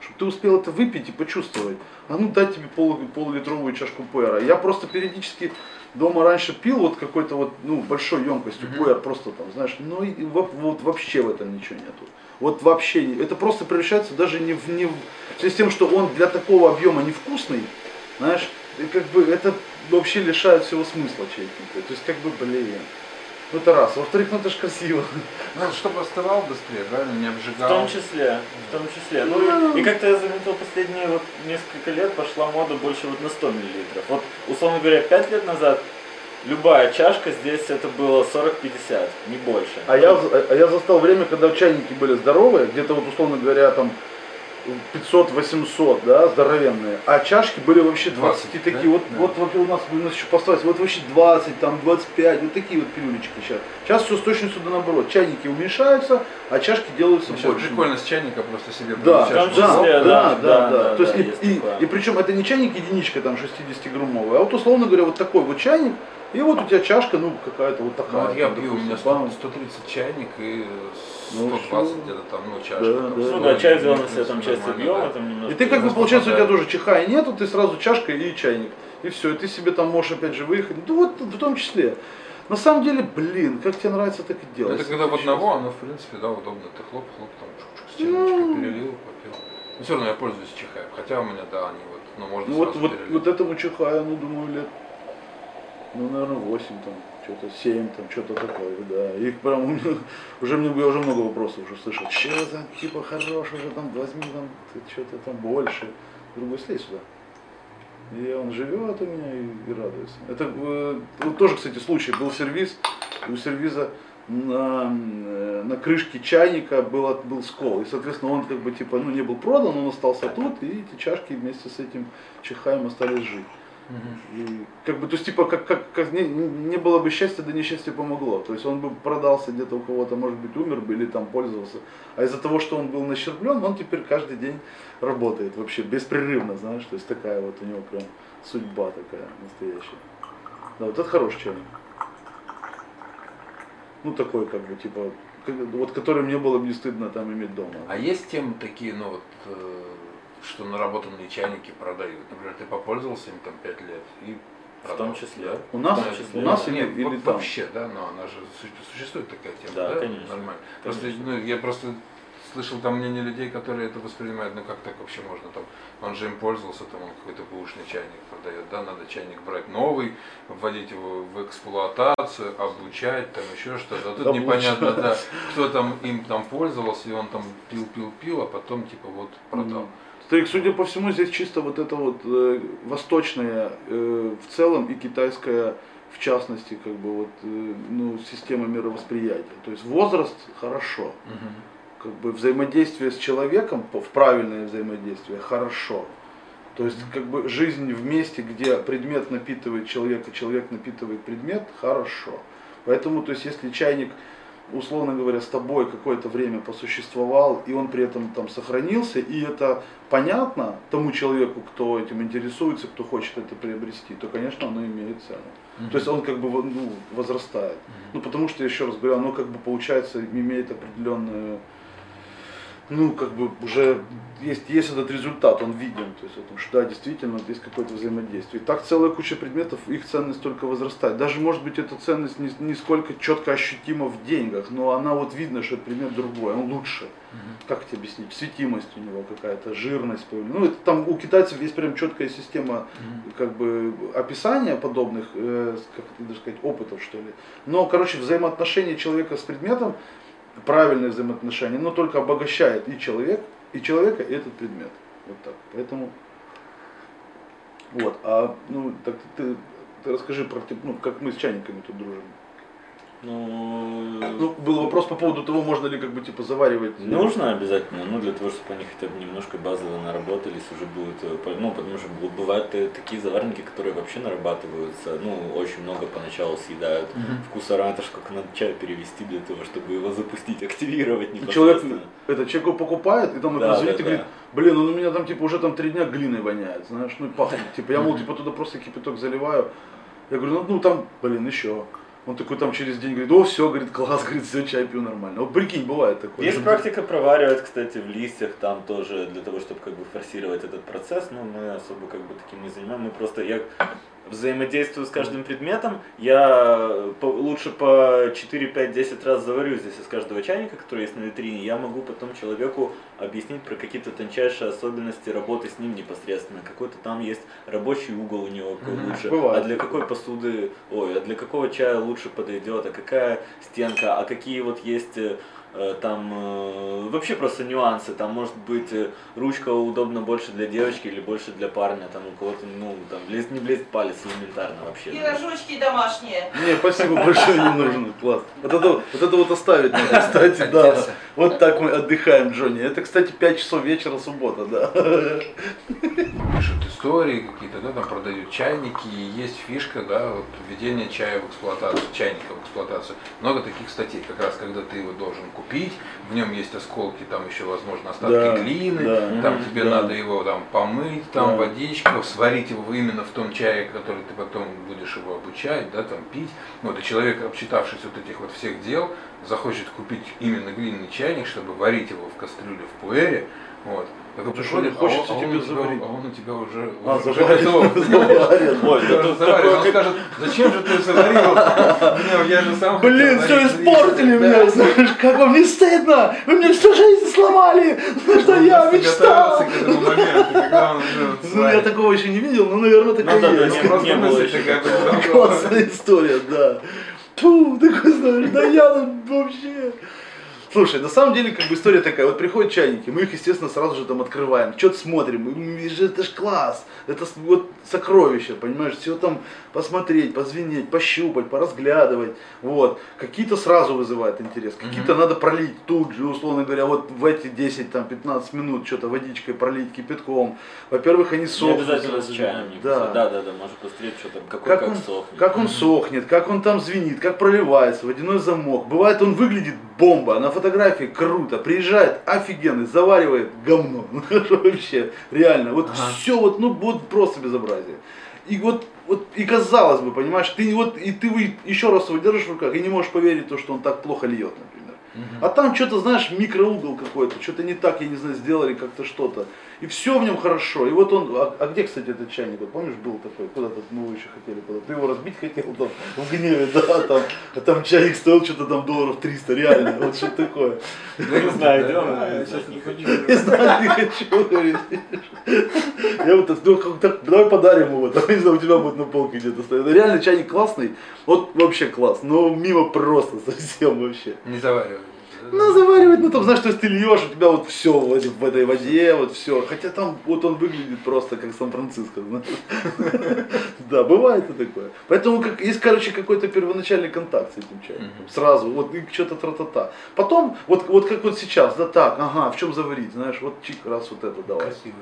чтобы ты успел это выпить и почувствовать. А ну дать тебе пол, полулитровую чашку пуэра. Я просто периодически дома раньше пил вот какой-то вот, ну, большой емкостью Мгм. пуэр, просто там, знаешь, ну и во- вот вообще в этом ничего нету. Вот вообще, не- это просто превращается даже не в, не в, в связи с тем, что он для такого объема невкусный, знаешь, и как бы это вообще лишает всего смысла чайника. То есть как бы, блин, ну это раз. Во-вторых, ну это же красиво. Ну, чтобы остывал быстрее, правильно, не В обжигал. том числе, в том числе. Ну и, и как-то я заметил последние вот несколько лет пошла мода больше вот на 100 миллилитров. Вот, условно говоря, 5 лет назад любая чашка здесь это было 40-50, не больше. А я, а я застал время, когда чайники были здоровые, где-то вот условно говоря там 500-800, да, здоровенные, а чашки были вообще 20, 20, такие, да? вот, Да. вот, у нас, у нас еще поставить, вот вообще 20, там 25, вот такие вот пилюлечки сейчас. Сейчас все с точностью да наоборот, чайники уменьшаются, а чашки делаются Ну, больше. прикольно с чайника просто себе Да, да, да, да, да, да, да, То есть да, и, есть и, такое. и причем это не чайник единичка там 60-граммовый, а вот условно говоря вот такой вот чайник, и вот у тебя чашка, ну какая-то вот Ну, такая. вот я пью, у меня допустим, 100 130 чайник и Ну, 120 всё. где-то там, ну, чашка. Да, там, да. Ну 100, да, чай ну, на себя там часть объема, да. там немножко. И ты как бы получается у тебя тоже чиха и нету, ты сразу чашка и чайник. И все, и ты себе там можешь опять же выехать. Ну вот в том числе. На самом деле, блин, как тебе нравится, так и Ну, делай. Это когда в одного, оно, в принципе, да, удобно. Ты хлоп-хлоп, там, чук-чук, с чайничка перелил, попил. Но все равно я пользуюсь чихаем. Хотя у меня, да, они вот, ну, можно Ну вот, сразу вот, перелить. вот этому чихаю, ну думаю, лет, ну, наверное, 8 там, что-то 7 там, что-то такое, да. Их прям [laughs] уже мне я уже много вопросов уже слышал. Че там, типа, хорош уже там, возьми там, что-то там больше. Другой слезь сюда. И он живет у меня и, и радуется. Это э, вот тоже, кстати, случай. Был сервис, и у сервиза на, э, на крышке чайника был, был скол. И, соответственно, он как бы типа, ну, не был продан, он остался тут, и эти чашки вместе с этим чихаем остались жить. И как бы, то есть, типа, как, как, как не, не было бы счастья, да несчастье помогло. То есть он бы продался где-то у кого-то, может быть, умер бы или там пользовался. А из-за того, что он был нащерблен, он теперь каждый день работает вообще беспрерывно, знаешь. То есть такая вот у него прям судьба такая настоящая. Да, вот это хороший чайник. Ну такой как бы типа, вот который мне было бы не стыдно там иметь дома. А есть темы такие, ну вот, э, что наработанные чайники продают? Например, ты попользовался им там 5 лет и В том продал, числе. да? У нас, В том числе. у нас Нет, или, во- там? вообще, да, но она же су- существует такая тема, Да, да? конечно. Нормально. Просто, Конечно. ну, я просто слышал там мнение людей, которые это воспринимают, ну как так вообще можно, там, он же им пользовался, там он какой-то бэушный чайник продает, да, надо чайник брать новый, вводить его в эксплуатацию, обучать, там еще что-то, а тут Обучать. непонятно, да, кто там им там пользовался, и он там пил-пил-пил, а потом типа вот продал. Мгм. Старик, судя по всему, здесь чисто вот это вот э, восточная э, в целом и китайская в частности, как бы вот, э, ну, система мировосприятия. То есть возраст хорошо, Мгм. как бы взаимодействие с человеком, в правильное взаимодействие хорошо. То есть как бы жизнь в месте, где предмет напитывает человека, человек напитывает предмет, хорошо. Поэтому, то есть если чайник, условно говоря, с тобой какое-то время посуществовал, и он при этом там сохранился, и это понятно тому человеку, кто этим интересуется, кто хочет это приобрести, то, конечно, оно имеет цену. То есть он как бы ну, возрастает. Ну, потому что, еще раз говорю, оно как бы получается имеет определенную, ну, как бы уже есть, есть этот результат, он виден, то есть, о том, что да, действительно, есть какое-то взаимодействие. И так целая куча предметов, их ценность только возрастает. Даже, может быть, эта ценность не, не сколько четко ощутима в деньгах, но она вот видно, что предмет другой, он лучше. Как тебе объяснить? Светимость у него какая-то, жирность. Ну, это там у китайцев есть прям четкая система как бы описания подобных, э, как это даже сказать, опытов, что ли. Но, короче, взаимоотношения человека с предметом, правильные взаимоотношения, но только обогащает и человек, и человека, и этот предмет. Вот так. Поэтому, вот, а, ну, так ты, ты расскажи про, ну, как мы с чайниками тут дружим. Ну, Ну, был вопрос по поводу того, можно ли как бы типа заваривать. Нужно обязательно, ну для того, чтобы они хотя бы немножко базово наработались, уже будут, э, ну потому что бывают э, такие заварники, которые вообще нарабатываются, ну очень много поначалу съедают вкус аромата, сколько надо чая перевести для того, чтобы его запустить, активировать человек, это человек его покупает, и там Да, да, звонит да, и говорит, блин, он у меня там типа уже там три дня глиной воняет, знаешь, ну и пахнет. Типа я, мол, типа туда просто кипяток заливаю. Я говорю, ну, ну там, блин, еще. Он такой там через день говорит, о, все, говорит, класс, говорит, все, чай пью нормально. Вот прикинь, бывает такое. Есть практика проваривать, кстати, в листьях там тоже для того, чтобы как бы форсировать этот процесс, но мы особо как бы таким не занимаем, мы просто я взаимодействую с каждым предметом, я по- лучше по 4, 5, 10 раз заварю здесь из каждого чайника, который есть на витрине, я могу потом человеку объяснить про какие-то тончайшие особенности работы с ним непосредственно, какой-то там есть рабочий угол у него Мгм. лучше, Бывает. а для какой посуды, ой, а для какого чая лучше подойдет, а какая стенка, а какие вот есть э, э, там э, вообще просто нюансы, там может быть э, ручка удобна больше для девочки или больше для парня, там у кого-то, ну, там, влезть, не влезть палец элементарно вообще. И рожочки домашние. Не, спасибо большое, не нужно, класс. Вот это, вот это вот оставить надо, кстати, да. Вот так мы отдыхаем, Джонни. Это, кстати, 5 часов вечера, суббота, да. пишут истории какие-то, да, там продают чайники, и есть фишка, да, вот введение чая в эксплуатацию, чайника в эксплуатацию. Много таких статей, как раз когда ты его должен купить, в нем есть осколки, там еще, возможно, остатки Да, глины, да, там тебе да. надо его там помыть, там Да. водичка, сварить его именно в том чае, который ты потом будешь его обучать, да, там пить. Вот, и человек, обчитавшись вот этих вот всех дел, захочет купить именно глиняный чайник, чтобы варить его в кастрюле в пуэре, вот. Приходит, а хочется он- а он тебе заварить? А он у тебя уже, А, уже готов. [laughs] такое, Он как- скажет, зачем же ты заварил? Я же сам Блин, все испортили да. знаешь, как вам не стыдно? Вы мне всю жизнь сломали, что я мечтал. Ну, я такого еще не видел, но, наверное, Ну да, да, есть. не, Просто мысль такая. Классная история, да. Ту, такой, знаешь, да я вообще... Слушай, на самом деле, как бы история такая, вот приходят чайники, мы их, естественно, сразу же там открываем, что-то смотрим, это ж класс, это вот сокровище, понимаешь, все там посмотреть, позвенеть, пощупать, поразглядывать, вот. Какие-то сразу вызывают интерес, какие-то надо пролить тут же, условно говоря, вот в эти 10, там, 15 минут что-то водичкой пролить, кипятком. Во-первых, они Не сохнут. обязательно с чаем. не Да. Да, да, да, можно посмотреть, что там, какой Как как, он, сохнет. как он сохнет, как он там звенит, как проливается, водяной замок. Бывает, он выглядит бомба, на фотографии круто, приезжает офигенный, заваривает говно. Ну, [laughs] вообще, реально, вот Ага. все вот, ну вот просто безобразие. И вот, вот, и казалось бы, понимаешь, ты вот, и ты еще раз его держишь в руках и не можешь поверить, то, что он так плохо льет, например. А там что-то, знаешь, микроугол какой-то, что-то не так, я не знаю, сделали как-то что-то. И все в нем хорошо. И вот он, а, а где, кстати, этот чайник? Вот помнишь, был такой, куда-то мы его еще хотели, куда ты его разбить хотел там, в гневе, [laughs] да, там, а там чайник стоил что-то там долларов 300, реально, вот что такое. Не знаю, где он. Да, я сейчас не хочу. [laughs] Не знаю, не хочу, говорит. Я вот, ну, как так, давай подарим его, там, [laughs] не знаю, у тебя будет на полке где-то стоит. Реально чайник классный, вот вообще класс, но мимо просто совсем вообще. Не заваривай. Ну, заваривать, ну там, знаешь, то есть ты льешь, у тебя вот все в, в этой воде, вот все. Хотя там вот он выглядит просто как Сан-Франциско. [laughs] Да, бывает и такое. Поэтому как, есть, короче, какой-то первоначальный контакт с этим. Мгм. Сразу, вот и что-то тра-та-та. Потом, вот, вот как вот сейчас, да так, ага, в чем заварить, знаешь, вот чик, раз вот это давай. Красивый.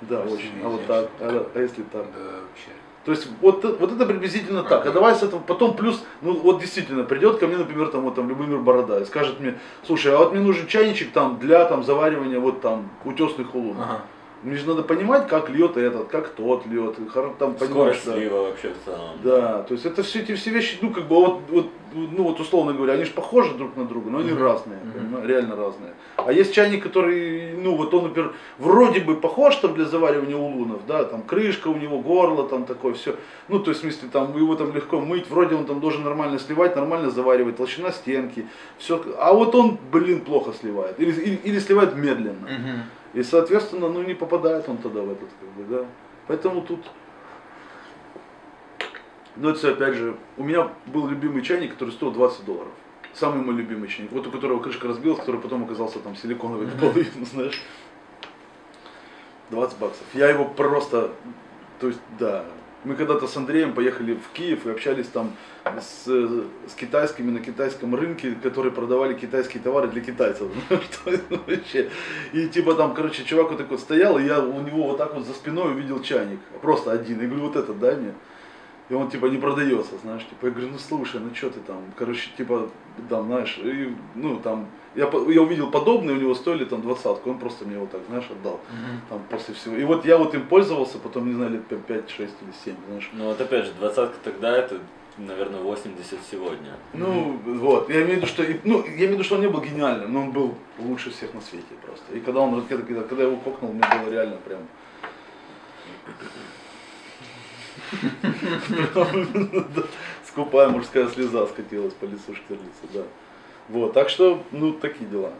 Да, очень. А вот так, а, а если так? Да, вообще. То есть вот, вот это приблизительно так. А давай с этого потом плюс, ну вот действительно, придет ко мне, например, там вот там Любомир Борода и скажет мне, слушай, а вот мне нужен чайничек там для там заваривания вот там утесных улун. Ага. Мне же надо понимать, как льет этот, как тот льет. Там понимаешь, Скорость да. слива вообще в целом. Да, то есть это все эти все вещи, ну как бы вот, вот, ну вот условно говоря, они же похожи друг на друга, но они Мгм. разные, понимаешь, реально разные. А есть чайник, который, ну вот он, например, вроде бы похож там для заваривания улунов, да, там крышка у него, горло там такое, все. Ну то есть в смысле там его там легко мыть, вроде он там должен нормально сливать, нормально заваривать, толщина стенки, все. А вот он, блин, плохо сливает или, или, или сливает медленно. Мгм. И, соответственно, ну не попадает он тогда в этот, как бы, да. Поэтому тут, ну это опять же, у меня был любимый чайник, который стоил 20 долларов. Самый мой любимый чайник, вот у которого крышка разбилась, который потом оказался там силиконовый наполовину, [laughs] знаешь. 20 баксов. Я его просто, то есть, да. Мы когда-то с Андреем поехали в Киев и общались там с, с китайскими на китайском рынке, которые продавали китайские товары для китайцев. [laughs] Ну? И типа там, короче, чувак вот такой стоял, и я у него вот так вот за спиной увидел чайник. Просто один. Я говорю, вот этот дай мне. И он типа не продается, знаешь, типа, я говорю, ну слушай, ну что ты там, короче, типа, там, знаешь, и, ну там, я, я увидел подобные, у него стоили там двадцатку, он просто мне вот так, знаешь, отдал, Мгм. там после всего. И вот я вот им пользовался, потом, не знаю, лет 5, 6 или 7, знаешь. Ну вот опять же, двадцатка тогда это, наверное, 80 сегодня. Ну, вот, я имею в виду, что, ну, я имею в виду, что он не был гениальным, но он был лучше всех на свете просто. И когда он, когда, когда, его кокнул, мне было реально прям... [laughs] Скупая мужская слеза скатилась по лицу Штирлица, да. Вот, так что, ну, такие дела.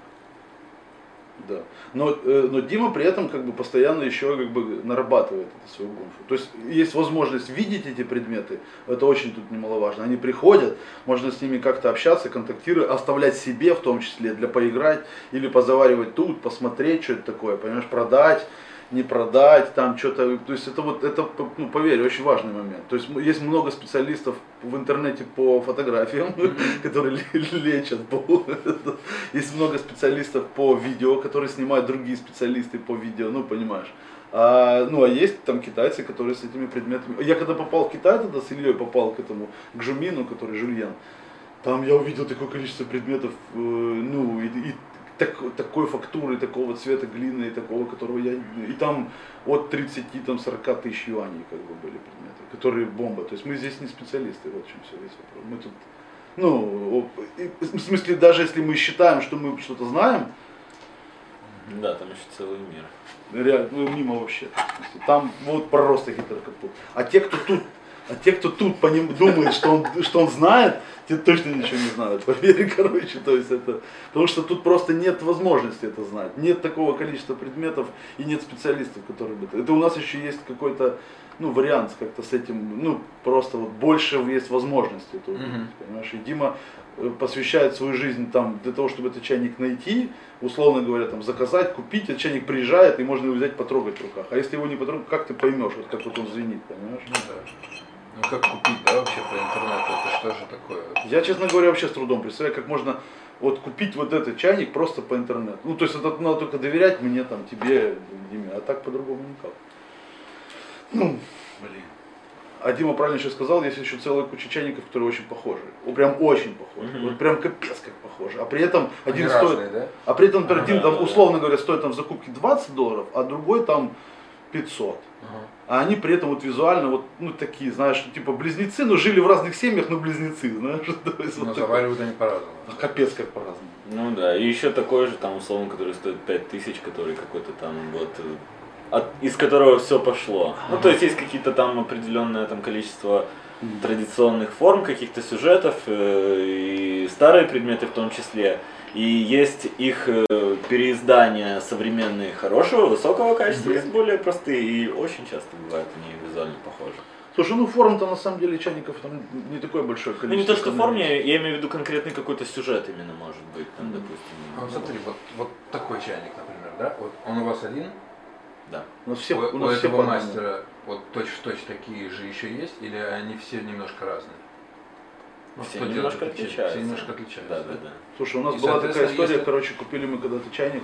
Да. Но, э, но Дима при этом как бы постоянно еще как бы нарабатывает эту свою гонку. То есть есть возможность видеть эти предметы, это очень тут немаловажно. Они приходят, можно с ними как-то общаться, контактировать, оставлять себе в том числе для поиграть или позаваривать тут, посмотреть, что это такое, понимаешь, продать, не продать, там что-то, то есть это вот, это, ну, поверь, очень важный момент. То есть есть много специалистов в интернете по фотографиям, [laughs] которые ле- лечат. [laughs] Есть много специалистов по видео, которые снимают другие специалисты по видео, ну, понимаешь. А, ну, а есть там китайцы, которые с этими предметами... Я когда попал в Китай тогда, с Ильей попал к этому, к Жумину, который Жульен, там я увидел такое количество предметов, э, ну, и, и так- такой фактуры, такого цвета глины, такого, которого я... И там от 30, там, 40 тысяч юаней, как бы, были предметы, которые бомба. То есть мы здесь не специалисты, вот в чем все весь вопрос. Мы тут, ну, в смысле, даже если мы считаем, что мы что-то знаем, Да, там еще целый мир. реально, ну, мимо вообще. Там вот просто Гитлер капут. А те, кто тут, а те, кто тут по ним думает, что он, что он знает, те точно ничего не знают. Поверь, [laughs] короче, то есть это, потому что тут просто нет возможности это знать. Нет такого количества предметов и нет специалистов, которые бы это. Это у нас еще есть какой-то, ну, вариант как-то с этим, ну, просто вот больше есть возможностей это увидеть, Мгм. понимаешь? И Дима э, посвящает свою жизнь там для того, чтобы этот чайник найти, условно говоря, там заказать, купить, этот чайник приезжает, и можно его взять потрогать в руках. А если его не потрогать, как ты поймешь, вот как вот он звенит, понимаешь? Ну да. Ну как купить, да, вообще по интернету? Это что же такое? Я, честно говоря, вообще с трудом представляю, как можно вот купить вот этот чайник просто по интернету. Ну, то есть это надо только доверять мне, там, тебе, Диме, а так по-другому никак. Ну, блин. А Дима правильно еще сказал, есть еще целая куча чайников, которые очень похожи. Прям очень похожи. Мгм. Вот прям капец как похожи. А при этом один Они стоит... разные, да? А при этом, например, один там, условно говоря, стоит там в закупке 20 долларов, а другой там 500. Ага. А они при этом вот визуально вот, ну, такие, знаешь, что, типа близнецы, но жили в разных семьях, но близнецы, знаешь. [laughs] То есть Но вот такое. заваривают они по-разному. А Капец как по-разному. Ну да, и еще такой же, там, условно, который стоит 5000, который какой-то там вот э, от, из которого все пошло. Ну, то есть есть какие-то там определенное там количество традиционных форм, каких-то сюжетов, э, и старые предметы в том числе. И есть их э, переиздания современные хорошего, высокого качества, есть более простые, и очень часто бывают они визуально похожи. Слушай, ну форм-то на самом деле чайников там не такое большое Ну количество. не то, что форме, становится. я имею в виду конкретный какой-то сюжет именно может быть, там, допустим. А вот смотри, вот, вот такой чайник, например, да? Вот он у вас один, Да. У нас все, у, у у нас все этого одному. мастера вот точь-в-точь такие же еще есть, или они все немножко разные? Ну, Все что немножко делает отличаются. Все немножко отличаются. Да, да, да. Слушай, у нас И, была такая история, если- короче, купили мы когда-то чайник.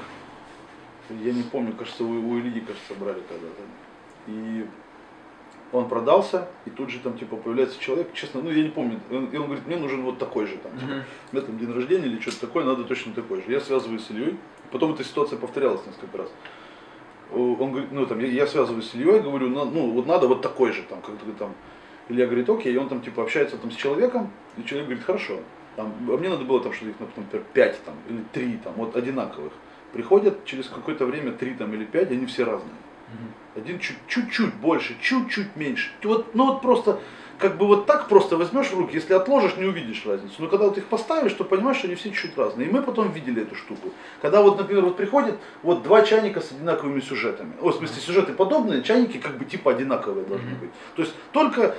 Я не помню, кажется, у, у Ильи, кажется, брали когда-то. И он продался, и тут же там типа появляется человек, честно, ну я не помню, и он, и он говорит, мне нужен вот такой же там, типа, у меня там день рождения или что-то такое, надо точно такой же. Я связываюсь с Ильей, потом эта ситуация повторялась несколько раз. Он говорит, ну там, я, я связываюсь с Ильей, говорю, «На- ну вот надо вот такой же там, как-то там. Илья говорит, окей, и он там типа общается там с человеком, и человек говорит, хорошо. Там, а мне надо было там что-то, их, например, 5 там, или 3 там, вот одинаковых. Приходят через какое-то время 3 там или 5, они все разные. Один чуть- чуть-чуть больше, чуть-чуть меньше. Вот, ну вот просто, как бы вот так просто возьмешь в руки, если отложишь, не увидишь разницу. Но когда вот их поставишь, то понимаешь, что они все чуть-чуть разные. И мы потом видели эту штуку. Когда вот, например, вот приходит вот два чайника с одинаковыми сюжетами. О, в смысле, сюжеты подобные, чайники как бы типа одинаковые должны быть. То есть только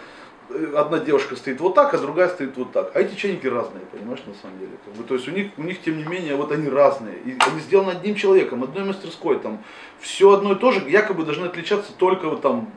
э, одна девушка стоит вот так, а другая стоит вот так. А эти чайники разные, понимаешь, на самом деле. Как бы, то есть у них, у них, тем не менее, вот они разные. И они сделаны одним человеком, одной мастерской. Там все одно и то же, якобы должны отличаться только вот там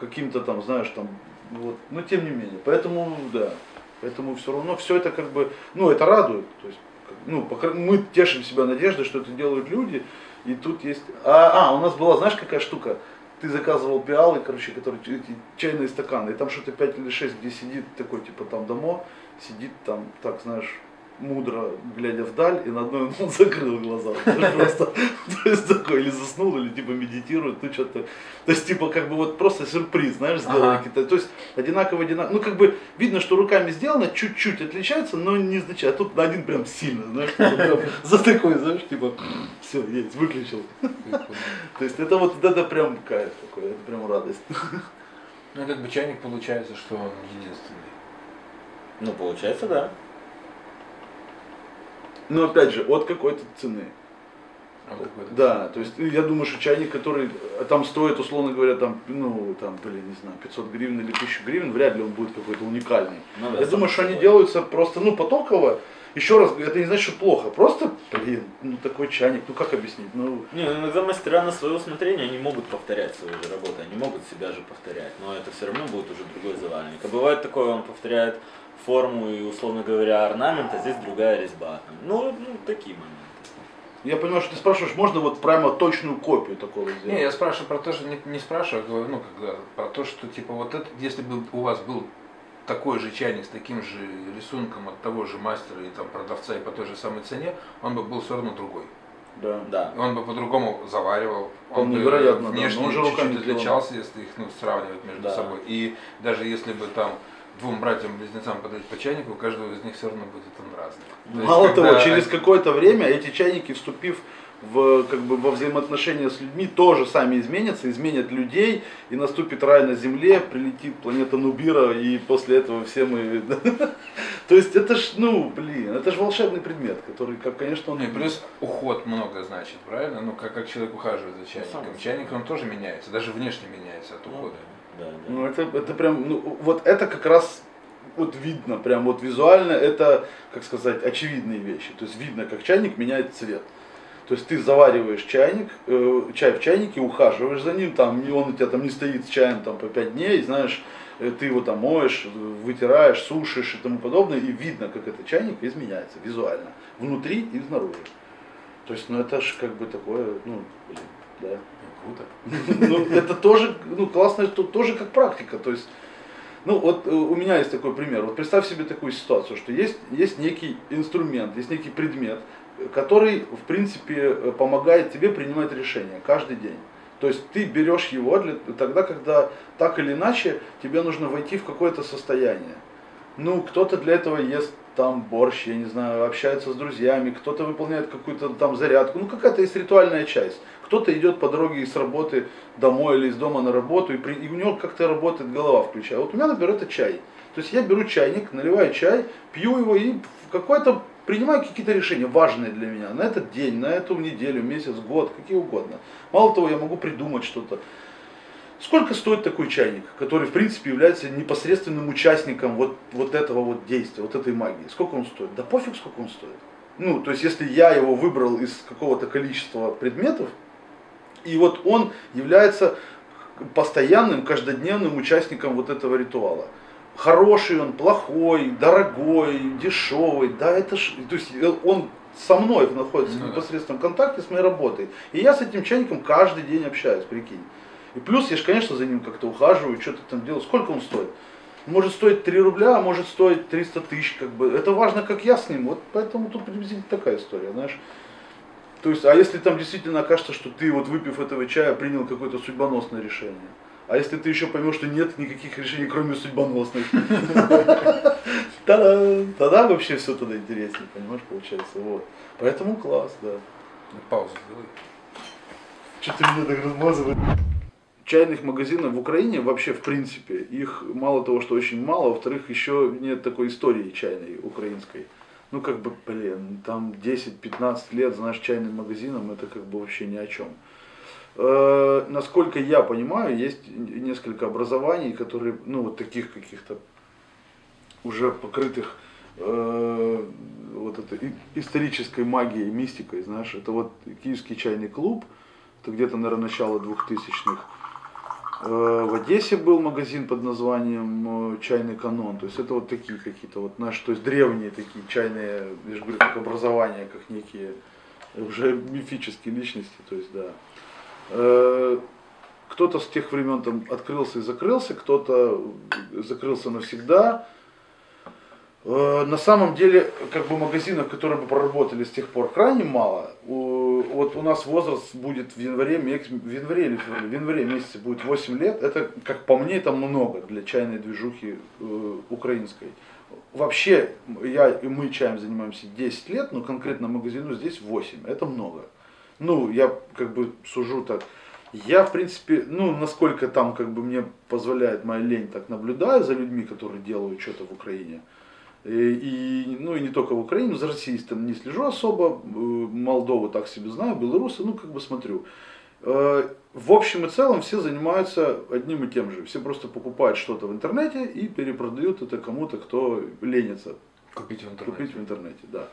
каким-то там, знаешь, там, вот. Но тем не менее. Поэтому, да. Поэтому все равно все это как бы, ну, это радует. То есть, ну, мы тешим себя надеждой, что это делают люди. И тут есть. А, а, у нас была, знаешь, какая штука? Ты заказывал пиалы, короче, которые эти чайные стаканы, и там что-то 5 или 6, где сидит такой, типа там домо, сидит там, так знаешь, мудро, глядя вдаль, и на одной он [laughs] закрыл глаза. Просто, [laughs] то есть такой, или заснул, или типа медитирует, ну что-то. То есть типа как бы вот просто сюрприз, знаешь, сделали какие-то. То есть одинаково, одинаково. Ну как бы видно, что руками сделано, чуть-чуть отличается, но не значит. А тут на один прям сильно, знаешь, типа прям [laughs] за такой, знаешь, типа, [sniffs] все, есть, выключил. То есть это вот это прям кайф такой, это прям радость. Ну, как бы чайник получается, что он единственный. Ну, получается, да. Но опять же, от какой-то цены. Какой-то- Да, то есть я думаю, что чайник, который э, там стоит, условно говоря, там, ну, там, блин, не знаю, 500 гривен или 1000 гривен, вряд ли он будет какой-то уникальный. Ну, да, я думаю, что они делаются просто, ну, потоково. Еще раз, это не значит, что плохо. Просто, блин, ну такой чайник, ну как объяснить? Ну, Не, ну, иногда мастера на свое усмотрение, они могут повторять свои же работы, они могут себя же повторять, но это все равно будет уже другой завальник. А бывает такое, он повторяет форму и, условно говоря, орнамент, а здесь другая резьба. Ну, ну, такие моменты. я понимаю, что ты спрашиваешь, можно вот прямо точную копию такого сделать? Не, я спрашиваю про то, что не, не спрашиваю, а говорю, ну, когда, про то, что типа вот это, если бы у вас был такой же чайник с таким же рисунком от того же мастера и там продавца и по той же самой цене, он бы был все равно другой. Да. Да. Он бы по-другому заваривал, он Вполне бы вероятно, да, внешне но он же чуть-чуть отличался, если их ну, сравнивать между Да. собой. И даже если бы там двум братьям-близнецам подать по чайнику, у каждого из них все равно будет он разный. То есть, Мало когда того, через они- какое-то время эти чайники, вступив в, как бы, во взаимоотношения с людьми, тоже сами изменятся, изменят людей, и наступит рай на земле, прилетит планета Нубира, и после этого все мы... [laughs] То есть это ж, ну, блин, это же волшебный предмет, который, как, конечно, он... Ну и плюс уход много значит, правильно? Ну, как, как человек ухаживает за чайником. Чайник, он тоже меняется, даже внешне меняется от ухода. Да. Ну, это, это прям, ну, вот это как раз вот видно, прям вот визуально, это, как сказать, очевидные вещи. То есть видно, как чайник меняет цвет. То есть ты завариваешь чайник, э, чай в чайнике, ухаживаешь за ним, там, он у тебя там не стоит с чаем там по 5 дней, знаешь, э, ты его там моешь, вытираешь, сушишь и тому подобное, и видно, как этот чайник изменяется визуально, внутри и снаружи. То есть, ну это ж как бы такое, ну, блин, да. Круто. [laughs] Ну, это тоже, ну, классно, что тоже как практика. То есть, ну, вот э, у меня есть такой пример. Вот представь себе такую ситуацию, что есть, есть некий инструмент, есть некий предмет, который, в принципе, э, помогает тебе принимать решения каждый день. То есть ты берешь его для, тогда, когда так или иначе тебе нужно войти в какое-то состояние. Ну, кто-то для этого ест там борщ, я не знаю, общается с друзьями, кто-то выполняет какую-то там зарядку, ну какая-то есть ритуальная часть. Кто-то идет по дороге с работы домой или из дома на работу, и, при, и у него как-то работает голова включая. Вот у меня, например, это чай. То есть я беру чайник, наливаю чай, пью его и в какой-то принимаю какие-то решения важные для меня на этот день, на эту неделю, месяц, год, какие угодно. Мало того, я могу придумать что-то. Сколько стоит такой чайник, который в принципе является непосредственным участником вот, вот этого вот действия, вот этой магии? Сколько он стоит? Да пофиг, сколько он стоит. Ну, то есть если я его выбрал из какого-то количества предметов, и вот он является постоянным, каждодневным участником вот этого ритуала. Хороший он, плохой, дорогой, дешевый, да это ж, то есть э, он со мной находится Ну в непосредственном контакте с моей работой. И я с этим чайником каждый день общаюсь, прикинь. И плюс я же, конечно, за ним как-то ухаживаю, что-то там делаю. Сколько он стоит? Может стоить 3 рубля, а может стоить 300 тысяч, как бы. Это важно, как я с ним. Вот поэтому тут приблизительно такая история, знаешь. То есть, а если там действительно окажется, что ты вот выпив этого чая принял какое-то судьбоносное решение, а если ты еще поймешь, что нет никаких решений, кроме судьбоносных, [laughs] тогда, вообще все тогда интереснее, понимаешь, получается. Вот. Поэтому класс, да. Паузу сделай. Что ты меня так размазываешь? Чайных магазинов в Украине вообще в принципе, их мало того, что очень мало, во-вторых, еще нет такой истории чайной украинской. Ну как бы, блин, там 10-15 лет, знаешь, чайным магазином, это как бы вообще ни о чем. Э, насколько я понимаю, есть несколько образований, которые, ну вот таких каких-то уже покрытых э, вот этой исторической магией, мистикой, знаешь, это вот Киевский чайный клуб, это где-то, наверное, начало 2000-х. Э, В Одессе был магазин под названием э, Чайный канон. То есть это вот такие какие-то вот наши, то есть древние такие чайные, я же говорю, как образования, как некие уже мифические личности, то есть да. Э, Кто-то с тех времен там открылся и закрылся, кто-то закрылся навсегда. На самом деле, как бы магазинов, которые бы проработали с тех пор, крайне мало. Вот у нас возраст будет в январе, в январе или в январе месяце будет 8 лет. Это, как по мне, это много для чайной движухи э, украинской. Вообще, я и мы чаем занимаемся 10 лет, но конкретно магазину здесь 8. Это много. Ну, я как бы сужу так. Я, в принципе, ну, насколько там как бы мне позволяет моя лень, так наблюдаю за людьми, которые делают что-то в Украине. И, и, ну и не только в Украине, за Россией там не слежу особо, э, Молдову так себе знаю, белорусы, ну как бы смотрю. Э, В общем и целом все занимаются одним и тем же. Все просто покупают что-то в интернете и перепродают это кому-то, кто ленится Купить в интернете. купить в интернете, да.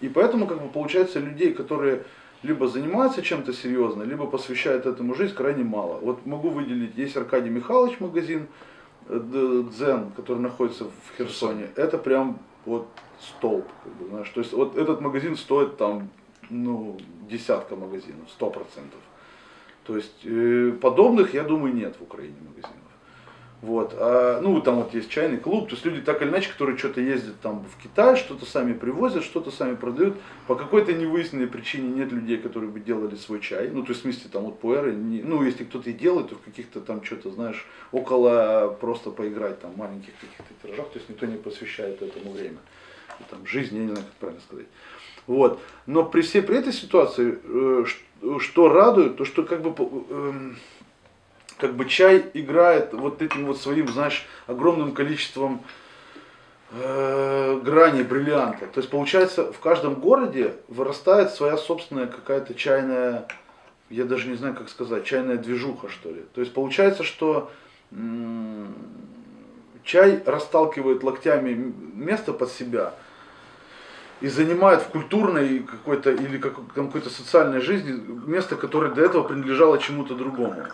И поэтому, как бы, получается, людей, которые либо занимаются чем-то серьезно, либо посвящают этому жизнь, крайне мало. Вот могу выделить, есть Аркадий Михайлович магазин, э, Дзен, который находится в Херсоне. Это прям вот столб, как бы, знаешь. То есть вот этот магазин стоит там, ну, десятка магазинов, сто процентов. То есть э, подобных, я думаю, нет в Украине магазинов. Вот. А, ну, там вот есть чайный клуб, то есть люди так или иначе, которые что-то ездят там в Китай, что-то сами привозят, что-то сами продают. По какой-то невыясненной причине нет людей, которые бы делали свой чай. Ну, то есть, в смысле, там вот пуэры, не- ну, если кто-то и делает, то в каких-то там что-то, знаешь, около просто поиграть там маленьких каких-то тиражах, то есть никто не посвящает этому время. И, там жизнь, я не знаю, как правильно сказать. Вот. Но при всей при этой ситуации, э, что радует, то что как бы эм, как бы чай играет вот этим вот своим, знаешь, огромным количеством э, граней бриллианта. То есть получается в каждом городе вырастает своя собственная какая-то чайная, я даже не знаю как сказать, чайная движуха что ли. То есть получается, что м, чай расталкивает локтями место под себя и занимает в культурной какой-то или как- какой-то социальной жизни место, которое до этого принадлежало чему-то другому.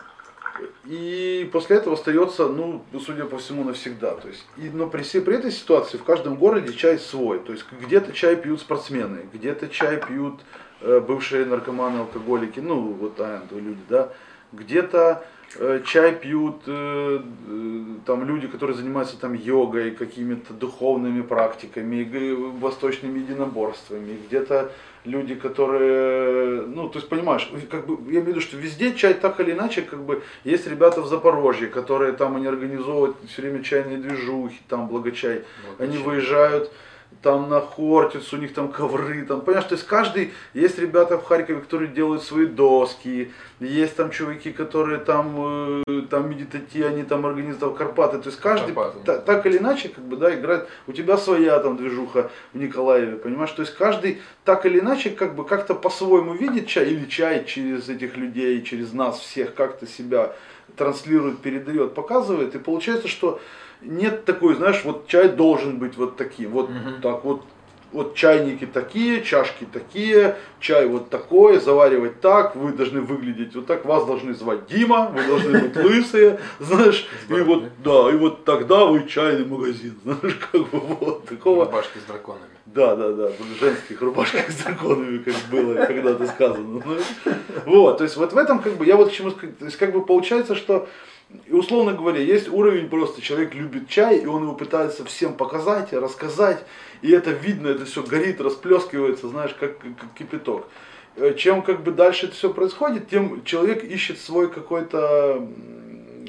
И после этого остается, ну, судя по всему, навсегда. То есть, и, но при, при этой ситуации в каждом городе чай свой. То есть где-то чай пьют спортсмены, где-то чай пьют э, бывшие наркоманы, алкоголики, ну, вот а, люди, да. где-то э, чай пьют э, э, там люди, которые занимаются там йогой, какими-то духовными практиками, восточными единоборствами, где-то люди, которые, ну, то есть, понимаешь, как бы, я имею в виду, что везде чай так или иначе, как бы, есть ребята в Запорожье, которые там, они организовывают все время чайные движухи, там, благочай, они выезжают там на Хортицу, у них там ковры, там, понимаешь, то есть каждый, есть ребята в Харькове, которые делают свои доски, есть там чуваки, которые там, э, там медитати, они там организовали Карпаты, то есть каждый Карпаты. та- так или иначе, как бы, да, играет, у тебя своя там движуха в Николаеве, понимаешь, то есть каждый так или иначе, как бы, как-то по-своему видит чай, или чай через этих людей, через нас всех, как-то себя транслирует, передает, показывает, и получается, что нет такой, знаешь, вот чай должен быть вот таким, вот Мгм. так вот, вот чайники такие, чашки такие, чай вот такой, заваривать так, вы должны выглядеть вот так, вас должны звать Дима, вы должны быть [laughs] лысые, знаешь, и вот, да, и вот тогда вы чайный магазин, [laughs] знаешь, как бы вот, такого, Рубашки с драконами. да, да, да, в женских рубашках [laughs] с драконами, как было когда-то сказано. Вот, то есть вот в этом как бы, я вот к чему то есть как бы получается, что условно говоря, есть уровень просто, человек любит чай, и он его пытается всем показать, рассказать, и это видно, это все горит, расплескивается, знаешь, как, как кипяток. Э, Чем как бы дальше это все происходит, тем человек ищет свой какой-то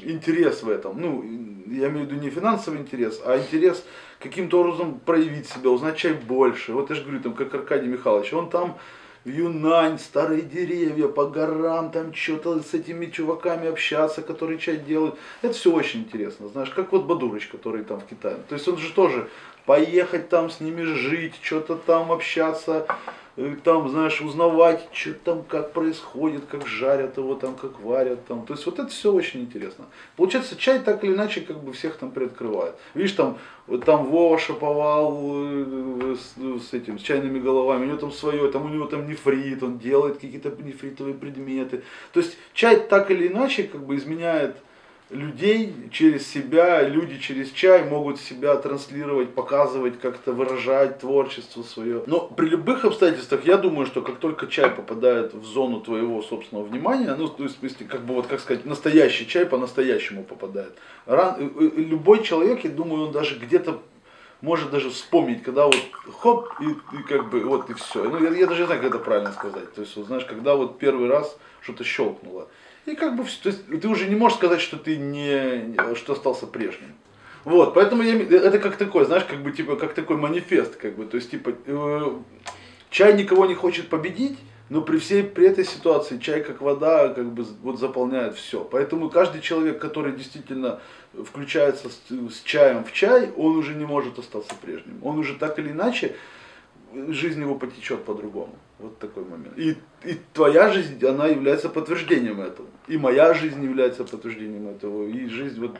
интерес в этом. Ну, я имею в виду не финансовый интерес, а интерес каким-то образом проявить себя, узнать чай больше. Вот я же говорю, там, как Аркадий Михайлович, он там в Юнань, старые деревья, по горам, там что-то с этими чуваками общаться, которые чай делают. Это все очень интересно, знаешь, как вот Бадурыч, который там в Китае. То есть он же тоже поехать там с ними жить, что-то там общаться, там, знаешь, узнавать, что там, как происходит, как жарят его, там, как варят, там. То есть вот это все очень интересно. Получается, чай так или иначе как бы всех там приоткрывает. Видишь, там, там Вова шаповал э, с, с этим, с чайными головами, у него там свое, там у него там нефрит, он делает какие-то нефритовые предметы. То есть чай так или иначе как бы изменяет людей через себя, люди через чай могут себя транслировать, показывать, как-то выражать творчество свое. Но при любых обстоятельствах я думаю, что как только чай попадает в зону твоего собственного внимания, ну, то есть, как бы вот, как сказать, настоящий чай по-настоящему попадает. Ран- э, э, любой человек, я думаю, он даже где-то может даже вспомнить, когда вот хоп, и, и как бы вот и все. Ну, я, я даже не знаю, как это правильно сказать. То есть, вот, знаешь, когда вот первый раз что-то щелкнуло. И как бы, всё. то есть, ты уже не можешь сказать, что ты не, что остался прежним. Вот, поэтому я, это как такой, знаешь, как бы, типа, как такой манифест, как бы, то есть, типа, э, чай никого не хочет победить, но при всей, при этой ситуации чай как вода, как бы, вот заполняет все. Поэтому каждый человек, который действительно включается с, с чаем в чай, он уже не может остаться прежним. Он уже так или иначе, жизнь его потечет по-другому. Вот такой момент. И, и твоя жизнь, она является подтверждением этого. И моя жизнь является подтверждением этого. И жизнь вот,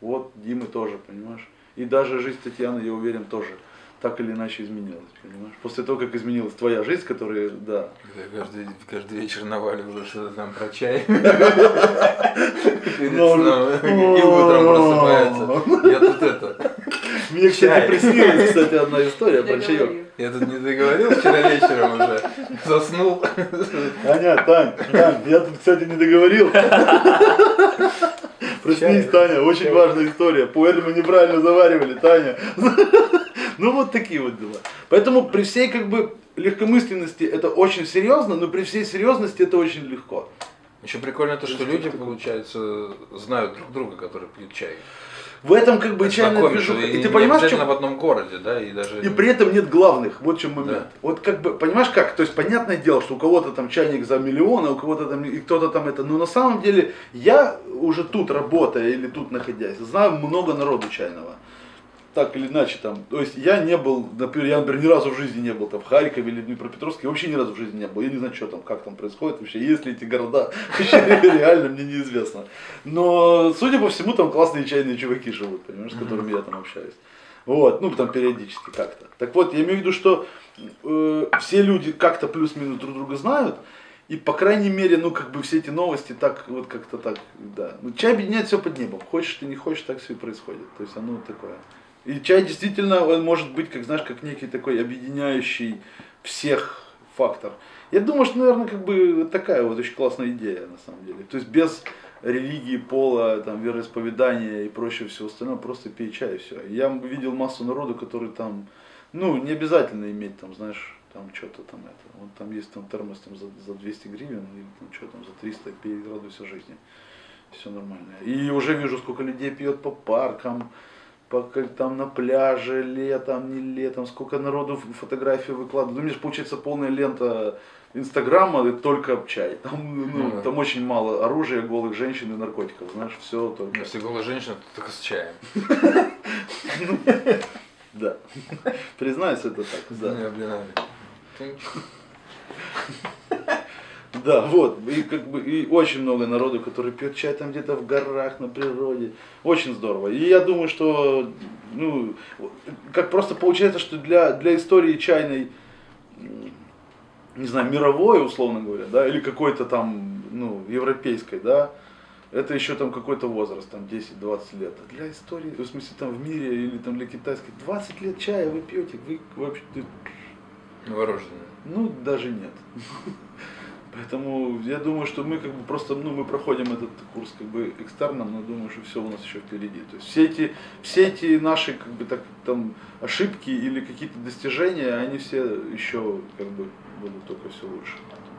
вот Димы тоже, понимаешь. И даже жизнь Татьяны, я уверен, тоже так или иначе изменилась, понимаешь. После того, как изменилась твоя жизнь, которая, да, Когда каждый, каждый вечер наваливалось что-то там про чай. [laughs] Перед Ну. И утром просыпается. Я тут это. Мне, кстати, приснилась, кстати, одна история про чаек. Я тут не договорил вчера вечером уже. Заснул. Таня, Тань, Тань, я тут, кстати, не договорил. Проснись. Таня, очень Чай. важная история. Пуэль мы неправильно заваривали, Таня. Ну вот такие вот дела. Поэтому при всей как бы легкомысленности это очень серьезно, но при всей серьезности это очень легко. Еще прикольно то, что люди, получается, знают друг друга, которые пьют чай. В этом как бы Знакомятся. движуха. И И ты понимаешь, чем- в одном городе, да, и даже... И при этом нет главных, вот в чем момент. Да. Вот как бы, понимаешь как, то есть понятное дело, что у кого-то там чайник за миллион, а у кого-то там, и кто-то там это, но на самом деле я уже тут работая или тут находясь, знаю много народу чайного. Так или иначе там, то есть я не был, например, я, например, ни разу в жизни не был там в Харькове или в Днепропетровске, вообще ни разу в жизни не был, я не знаю, что там, как там происходит вообще, есть ли эти города, [laughs] вообще реально мне неизвестно. Но, судя по всему, там классные чайные чуваки живут, понимаешь, с которыми я там общаюсь. Вот, ну там периодически как-то. Так вот, я имею в виду, что э, все люди как-то плюс-минус друг друга знают, и по крайней мере, ну как бы все эти новости так вот как-то так, да. Ну, чай объединяет все под небом. Хочешь ты не хочешь, так все и происходит. То есть оно такое. И чай действительно, он может быть, как знаешь, как некий такой объединяющий всех, фактор. Я думаю, что, наверное, как бы такая вот очень классная идея, на самом деле. То есть без религии, пола, там, вероисповедания и прочего всего остального, просто пей чай и все. Я видел массу народу, который там, ну, не обязательно иметь там, знаешь, там что-то там это. Вот там есть там термос там, за, за 200 гривен, или там что там за 300, пей, радуйся жизни. Все нормально. И уже вижу, сколько людей пьет по паркам, там на пляже, летом, не летом, сколько народу фотографии выкладывают. Ну, у меня же получается полная лента Инстаграма и только чай. Там, ну, Ну да. там очень мало оружия, голых женщин и наркотиков, знаешь, все только. Если голая женщина, то только с чаем. [laughs] Да. Признаюсь, это так. Да. Не, блин, а, Да, вот. И как бы и очень много народу, который пьет чай там где-то в горах, на природе. Очень здорово. И я думаю, что ну, как просто получается, что для, для истории чайной, не знаю, мировой, условно говоря, да, или какой-то там, ну, европейской, да, это еще там какой-то возраст, там 10-20 лет. А для истории, в смысле там в мире или там для китайской, 20 лет чая вы пьете, вы вообще, Новорожденная. ну, даже нет. [laughs] Поэтому я думаю, что мы как бы просто, ну, мы проходим этот курс как бы экстерном, но думаю, что все у нас еще впереди. То есть все эти, все эти наши как бы так там ошибки или какие-то достижения, они все еще как бы будут только все лучше.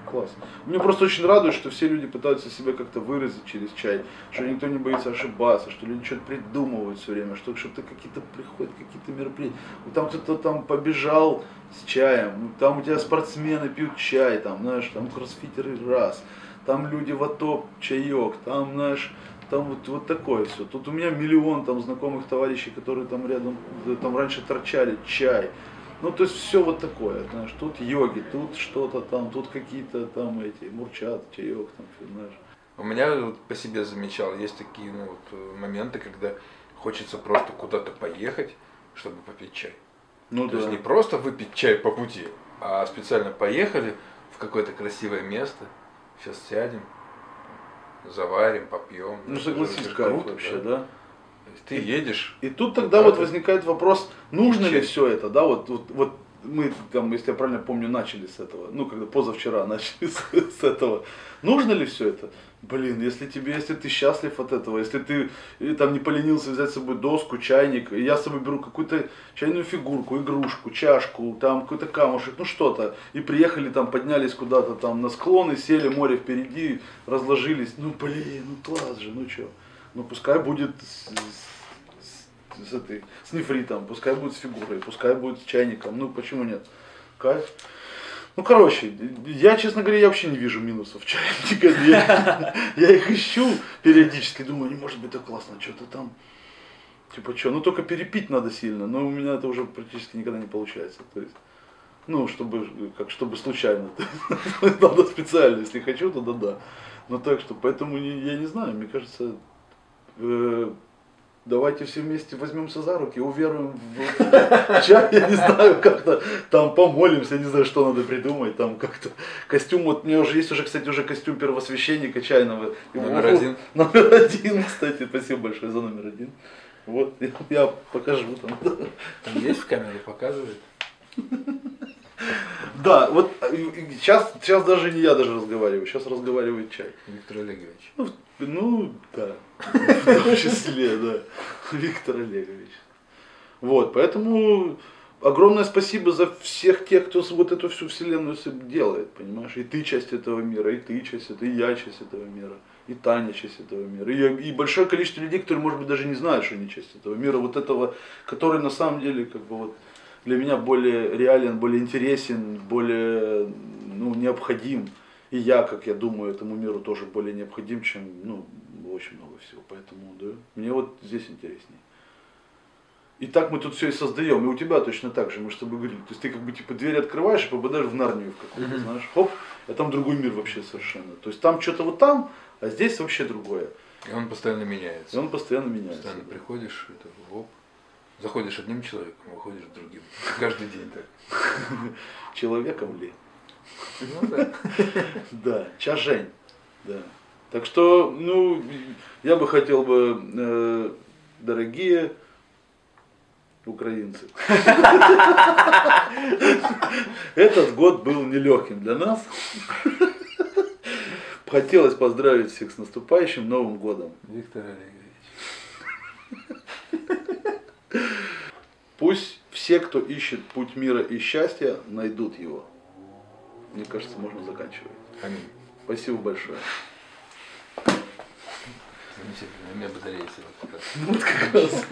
Класс. Мне просто очень радует, что все люди пытаются себя как-то выразить через чай, что никто не боится ошибаться, что люди что-то придумывают все время, что что-то какие-то приходят, какие-то мероприятия. Вот Там кто-то там побежал с чаем, ну, там у тебя спортсмены пьют чай, там, знаешь, там кроссфитеры раз, там люди в АТО чаек, там, знаешь, там вот, вот такое все. Тут у меня миллион там знакомых товарищей, которые там рядом, э, там раньше торчали чай. Ну, то есть все вот такое, знаешь, тут йоги, тут что-то там, тут какие-то там эти, мурчат, чаек, там, знаешь. У меня вот по себе замечал, есть такие ну, вот, э, моменты, когда хочется просто куда-то поехать, чтобы попить чай. Ну То да. есть не просто выпить чай по пути, а специально поехали в какое-то красивое место, сейчас сядем, заварим, попьем. Ну, согласись, круто, вообще, да? да? Ты едешь, И тут тогда Да, вот возникает вопрос, нужно ли все это, да, вот, вот, вот мы там, если я правильно помню, начали с этого, ну, когда позавчера [laughs] начали с, с этого. Нужно ли все это? Блин, если тебе, если ты счастлив от этого, если ты э, там не поленился взять с собой доску, чайник, я с собой беру какую-то чайную фигурку, игрушку, чашку, там какой-то камушек, ну что-то, и приехали там, поднялись куда-то там на склоны, сели, море впереди, разложились, ну блин, ну класс же, ну что, ну пускай будет с- с- с этой, с нефритом, пускай будет с фигурой, пускай будет с чайником, ну почему нет? Кайф. Ну, короче, я, честно говоря, я вообще не вижу минусов в чайниках. [laughs] Я, их ищу периодически, думаю, не может быть так классно, что-то там. Типа что, ну только перепить надо сильно, но у меня это уже практически никогда не получается. То есть, ну, чтобы, как, чтобы случайно. [laughs] Надо специально, если хочу, то да, да. Ну так что, поэтому я не знаю, мне кажется, э, давайте все вместе возьмемся за руки, уверуем в чай, я не знаю, как-то там помолимся, не знаю, что надо придумать, там как-то костюм, вот у меня уже есть уже, кстати, уже костюм первосвященника чайного. Номер один. Номер один, кстати, спасибо большое за номер один. Вот, я, я покажу там. там есть в камеру, показывает. Да, вот сейчас, сейчас даже не я даже разговариваю, сейчас разговаривает чай. Виктор Олегович. Ну, ну, да, [laughs] в том числе, да, Виктор Олегович. Вот, поэтому огромное спасибо за всех тех, кто вот эту всю вселенную делает, понимаешь? И ты часть этого мира, и ты часть этого, и я часть этого мира, и Таня часть этого мира, и, и большое количество людей, которые, может быть, даже не знают, что они часть этого мира, вот этого, который на самом деле, как бы вот, для меня более реален, более интересен, более ну, необходим. И я, как я думаю, этому миру тоже более необходим, чем ну, очень много всего. Поэтому, да, мне вот здесь интереснее. И так мы тут все и создаем. И у тебя точно так же, мы с тобой говорили. То есть ты как бы типа дверь открываешь и попадаешь в Нарнию в какую-то, знаешь, хоп, а там другой мир вообще совершенно. То есть там что-то вот там, а здесь вообще другое. И он постоянно И меняется. он постоянно меняется. Постоянно приходишь, это, оп, заходишь одним человеком, выходишь другим. [laughs] Каждый день так. [laughs] Человеком ли? Ну да. [laughs] Да, чажень. Да. Так что, ну, я бы хотел бы, э, дорогие украинцы, Этот год был нелегким для нас. Хотелось поздравить всех с наступающим Новым годом. Виктор Олегович. Пусть все, кто ищет путь мира и счастья, найдут его. Мне кажется, можно заканчивать. Аминь. Спасибо большое. Замечательно. У меня батарея села. Вот как раз.